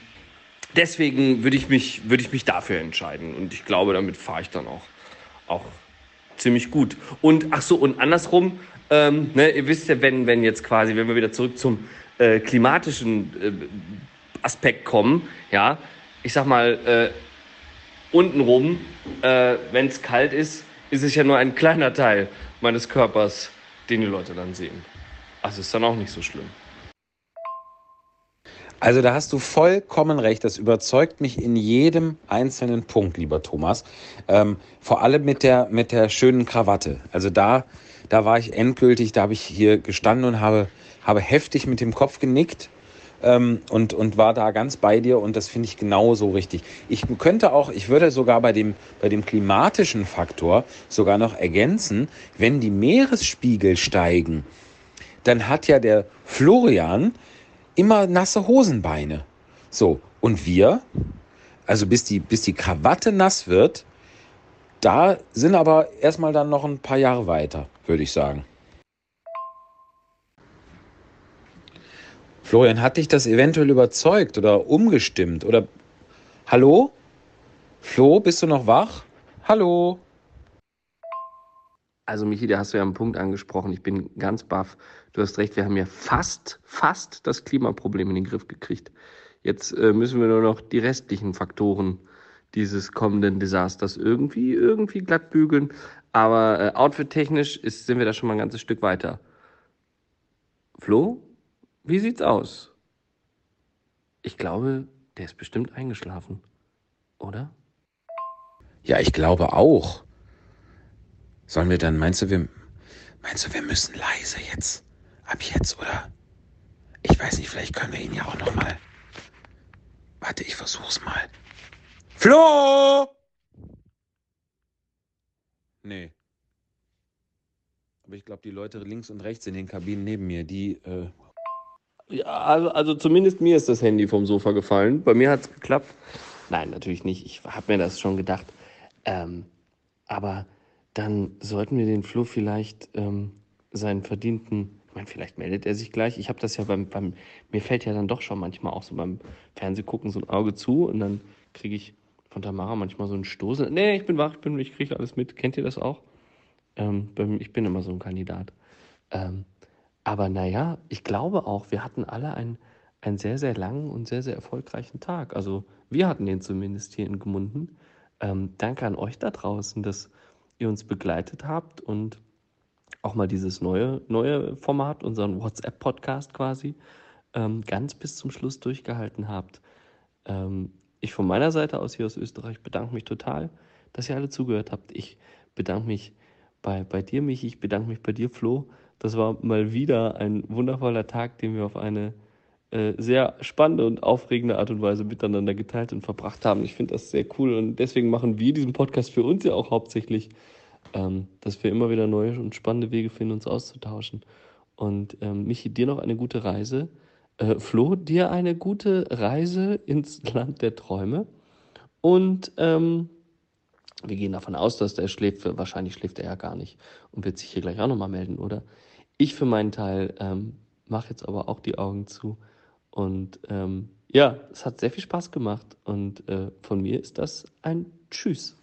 Speaker 1: deswegen würde ich mich, würde ich mich dafür entscheiden. Und ich glaube, damit fahre ich dann auch, auch ziemlich gut. Und ach so, und andersrum, ähm, ne, ihr wisst ja, wenn, wenn jetzt quasi, wenn wir wieder zurück zum äh, klimatischen äh, Aspekt kommen, ja, ich sag mal, äh, untenrum, äh, wenn es kalt ist, ist es ja nur ein kleiner Teil meines Körpers, den die Leute dann sehen. Also ist dann auch nicht so schlimm.
Speaker 2: Also da hast du vollkommen recht. Das überzeugt mich in jedem einzelnen Punkt, lieber Thomas. Ähm, vor allem mit der, mit der schönen Krawatte. Also da, da war ich endgültig, da habe ich hier gestanden und habe, habe heftig mit dem Kopf genickt ähm, und, und war da ganz bei dir und das finde ich genauso richtig. Ich könnte auch, ich würde sogar bei dem, bei dem klimatischen Faktor sogar noch ergänzen, wenn die Meeresspiegel steigen, dann hat ja der Florian immer nasse Hosenbeine. So, und wir, also bis die, bis die Krawatte nass wird, da sind aber erstmal dann noch ein paar Jahre weiter, würde ich sagen. Florian, hat dich das eventuell überzeugt oder umgestimmt? Oder hallo? Flo, bist du noch wach? Hallo?
Speaker 1: Also Michi, da hast du ja einen Punkt angesprochen. Ich bin ganz baff. Du hast recht, wir haben ja fast, fast das Klimaproblem in den Griff gekriegt. Jetzt äh, müssen wir nur noch die restlichen Faktoren dieses kommenden Desasters irgendwie, irgendwie glatt bügeln. Aber äh, outfit-technisch sind wir da schon mal ein ganzes Stück weiter. Flo, wie sieht's aus? Ich glaube, der ist bestimmt eingeschlafen. Oder?
Speaker 2: Ja, ich glaube auch. Sollen wir dann, meinst du, wir, meinst du, wir müssen leise jetzt? Ab jetzt, oder? Ich weiß nicht, vielleicht können wir ihn ja auch noch mal. Warte, ich versuch's mal. Flo! Nee. Aber ich glaube, die Leute links und rechts in den Kabinen neben mir, die. Äh
Speaker 1: ja, also, also zumindest mir ist das Handy vom Sofa gefallen. Bei mir hat's geklappt. Nein, natürlich nicht. Ich habe mir das schon gedacht. Ähm, aber dann sollten wir den Flo vielleicht ähm, seinen verdienten, ich meine, vielleicht meldet er sich gleich. Ich habe das ja beim, beim, mir fällt ja dann doch schon manchmal auch so beim Fernsehgucken so ein Auge zu und dann kriege ich von Tamara manchmal so einen Stoß. Nee, ich bin wach, ich, bin, ich kriege alles mit. Kennt ihr das auch? Ähm, ich bin immer so ein Kandidat. Ähm, aber naja, ich glaube auch, wir hatten alle einen, einen sehr, sehr langen und sehr, sehr erfolgreichen Tag. Also wir hatten den zumindest hier in Gmunden. Ähm, danke an euch da draußen, dass ihr uns begleitet habt und auch mal dieses neue, neue Format, unseren WhatsApp-Podcast quasi, ähm, ganz bis zum Schluss durchgehalten habt. Ähm, ich von meiner Seite aus hier aus Österreich bedanke mich total, dass ihr alle zugehört habt. Ich bedanke mich bei, bei dir, Michi, ich bedanke mich bei dir, Flo. Das war mal wieder ein wundervoller Tag, den wir auf eine sehr spannende und aufregende Art und Weise miteinander geteilt und verbracht haben. Ich finde das sehr cool und deswegen machen wir diesen Podcast für uns ja auch hauptsächlich, ähm, dass wir immer wieder neue und spannende Wege finden, uns auszutauschen. Und ähm, Michi, dir noch eine gute Reise. Äh, Flo, dir eine gute Reise ins Land der Träume. Und ähm, wir gehen davon aus, dass der schläft. Wahrscheinlich schläft er ja gar nicht und wird sich hier gleich auch nochmal melden, oder? Ich für meinen Teil ähm, mache jetzt aber auch die Augen zu. Und ähm, ja, es hat sehr viel Spaß gemacht. Und äh, von mir ist das ein Tschüss.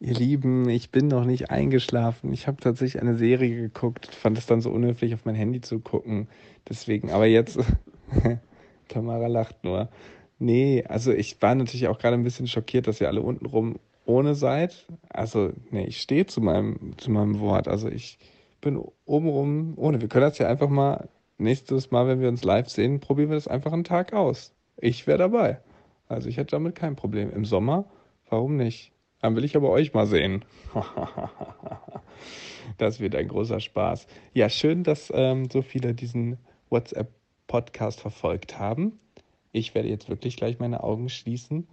Speaker 3: Ihr Lieben, ich bin noch nicht eingeschlafen. Ich habe tatsächlich eine Serie geguckt, fand es dann so unhöflich, auf mein Handy zu gucken. Deswegen, aber jetzt, Tamara lacht nur. Nee, also ich war natürlich auch gerade ein bisschen schockiert, dass ihr alle untenrum ohne seid. Also, nee, ich stehe zu meinem, zu meinem Wort. Also ich bin obenrum ohne. Wir können das ja einfach mal, nächstes Mal, wenn wir uns live sehen, probieren wir das einfach einen Tag aus. Ich wäre dabei. Also ich hätte damit kein Problem. Im Sommer, warum nicht? Dann will ich aber euch mal sehen. das wird ein großer Spaß. Ja, schön, dass ähm, so viele diesen WhatsApp-Podcast verfolgt haben. Ich werde jetzt wirklich gleich meine Augen schließen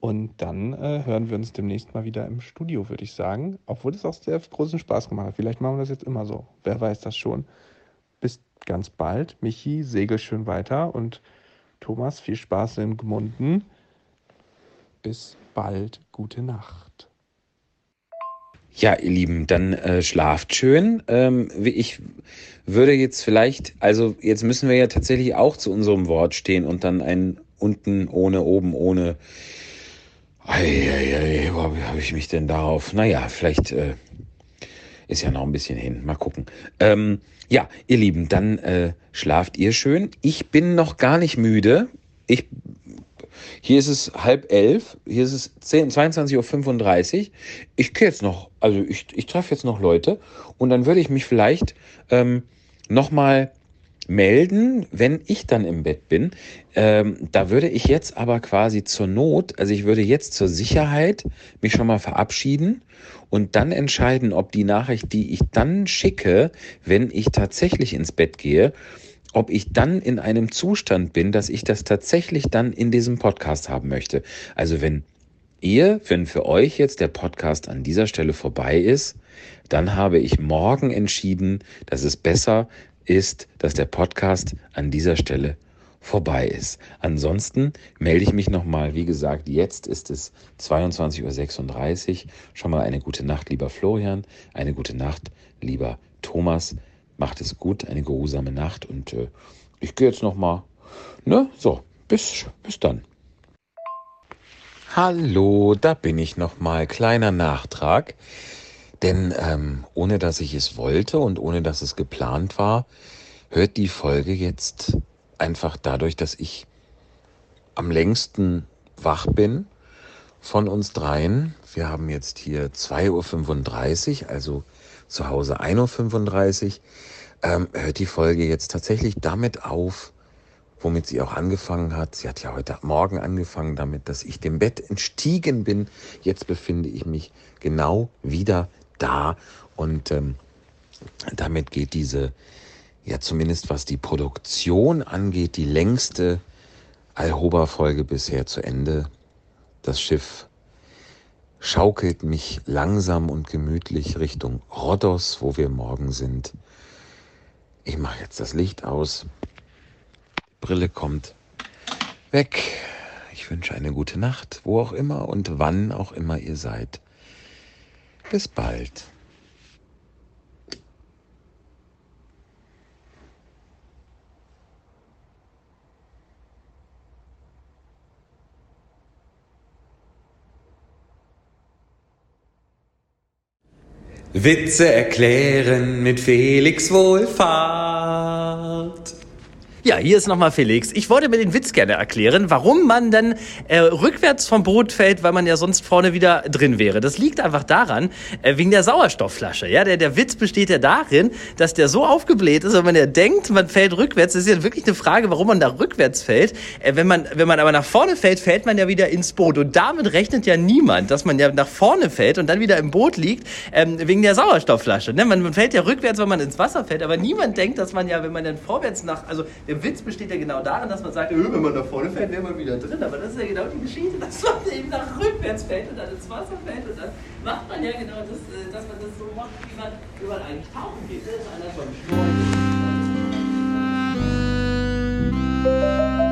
Speaker 3: und dann äh, hören wir uns demnächst mal wieder im Studio, würde ich sagen. Obwohl es auch sehr großen Spaß gemacht hat. Vielleicht machen wir das jetzt immer so. Wer weiß das schon. Bis ganz bald. Michi, segel schön weiter und Thomas, viel Spaß in Gmunden. Bis bald. Gute Nacht.
Speaker 2: Ja, ihr Lieben, dann äh, schlaft schön. Ähm, ich würde jetzt vielleicht, also jetzt müssen wir ja tatsächlich auch zu unserem Wort stehen und dann ein unten ohne, oben ohne Eieiei, wie habe ich mich denn darauf? Naja, vielleicht äh, ist ja noch ein bisschen hin. Mal gucken. Ähm, ja, ihr Lieben, dann äh, schlaft ihr schön. Ich bin noch gar nicht müde. Ich, hier ist es halb elf, hier ist es 22.35 Uhr. Ich gehe jetzt noch, also ich, ich treffe jetzt noch Leute und dann würde ich mich vielleicht ähm, nochmal melden, wenn ich dann im Bett bin. Ähm, da würde ich jetzt aber quasi zur Not, also ich würde jetzt zur Sicherheit mich schon mal verabschieden und dann entscheiden, ob die Nachricht, die ich dann schicke, wenn ich tatsächlich ins Bett gehe, ob ich dann in einem Zustand bin, dass ich das tatsächlich dann in diesem Podcast haben möchte. Also wenn ihr, wenn für euch jetzt der Podcast an dieser Stelle vorbei ist, dann habe ich morgen entschieden, dass es besser ist, dass der Podcast an dieser Stelle vorbei ist. Ansonsten melde ich mich nochmal. Wie gesagt, jetzt ist es 22.36 Uhr. Schon mal eine gute Nacht, lieber Florian. Eine gute Nacht, lieber Thomas. Macht es gut, eine geruhsame Nacht. Und äh, ich gehe jetzt nochmal. Ne? So, bis, bis dann. Hallo, da bin ich nochmal. Kleiner Nachtrag. Denn ähm, ohne dass ich es wollte und ohne dass es geplant war, hört die Folge jetzt einfach dadurch, dass ich am längsten wach bin von uns dreien. Wir haben jetzt hier 2.35 Uhr, also zu Hause 1.35 Uhr. Ähm, hört die Folge jetzt tatsächlich damit auf, womit sie auch angefangen hat. Sie hat ja heute Morgen angefangen damit, dass ich dem Bett entstiegen bin. Jetzt befinde ich mich genau wieder da und ähm, damit geht diese, ja zumindest was die Produktion angeht, die längste Alhoba-Folge bisher zu Ende. Das Schiff schaukelt mich langsam und gemütlich Richtung Rhodos, wo wir morgen sind. Ich mache jetzt das Licht aus. Brille kommt weg. Ich wünsche eine gute Nacht, wo auch immer und wann auch immer ihr seid. Bis bald.
Speaker 8: Witze erklären mit Felix Wohlfahrt.
Speaker 5: Ja, hier ist nochmal Felix. Ich wollte mir den Witz gerne erklären, warum man dann äh, rückwärts vom Boot fällt, weil man ja sonst vorne wieder drin wäre. Das liegt einfach daran, äh, wegen der Sauerstoffflasche. Ja, der, der Witz besteht ja darin, dass der so aufgebläht ist, wenn man denkt, man fällt rückwärts. Das ist ja wirklich eine Frage, warum man da rückwärts fällt. Äh, wenn, man, wenn man aber nach vorne fällt, fällt man ja wieder ins Boot. Und damit rechnet ja niemand, dass man ja nach vorne fällt und dann wieder im Boot liegt, ähm, wegen der Sauerstoffflasche. Ne? Man, man fällt ja rückwärts, wenn man ins Wasser fällt, aber niemand denkt, dass man ja, wenn man dann vorwärts nach, also der Witz besteht ja genau darin, dass man sagt, äh, wenn man nach vorne fällt, wäre man wieder drin. Aber das ist ja genau die Geschichte, dass man eben nach rückwärts fällt und dann ins Wasser fällt. Und dann macht man ja genau das, äh, dass man das so macht, wie man, wie man eigentlich tauchen geht. Das ist einer vom Schnorcheln.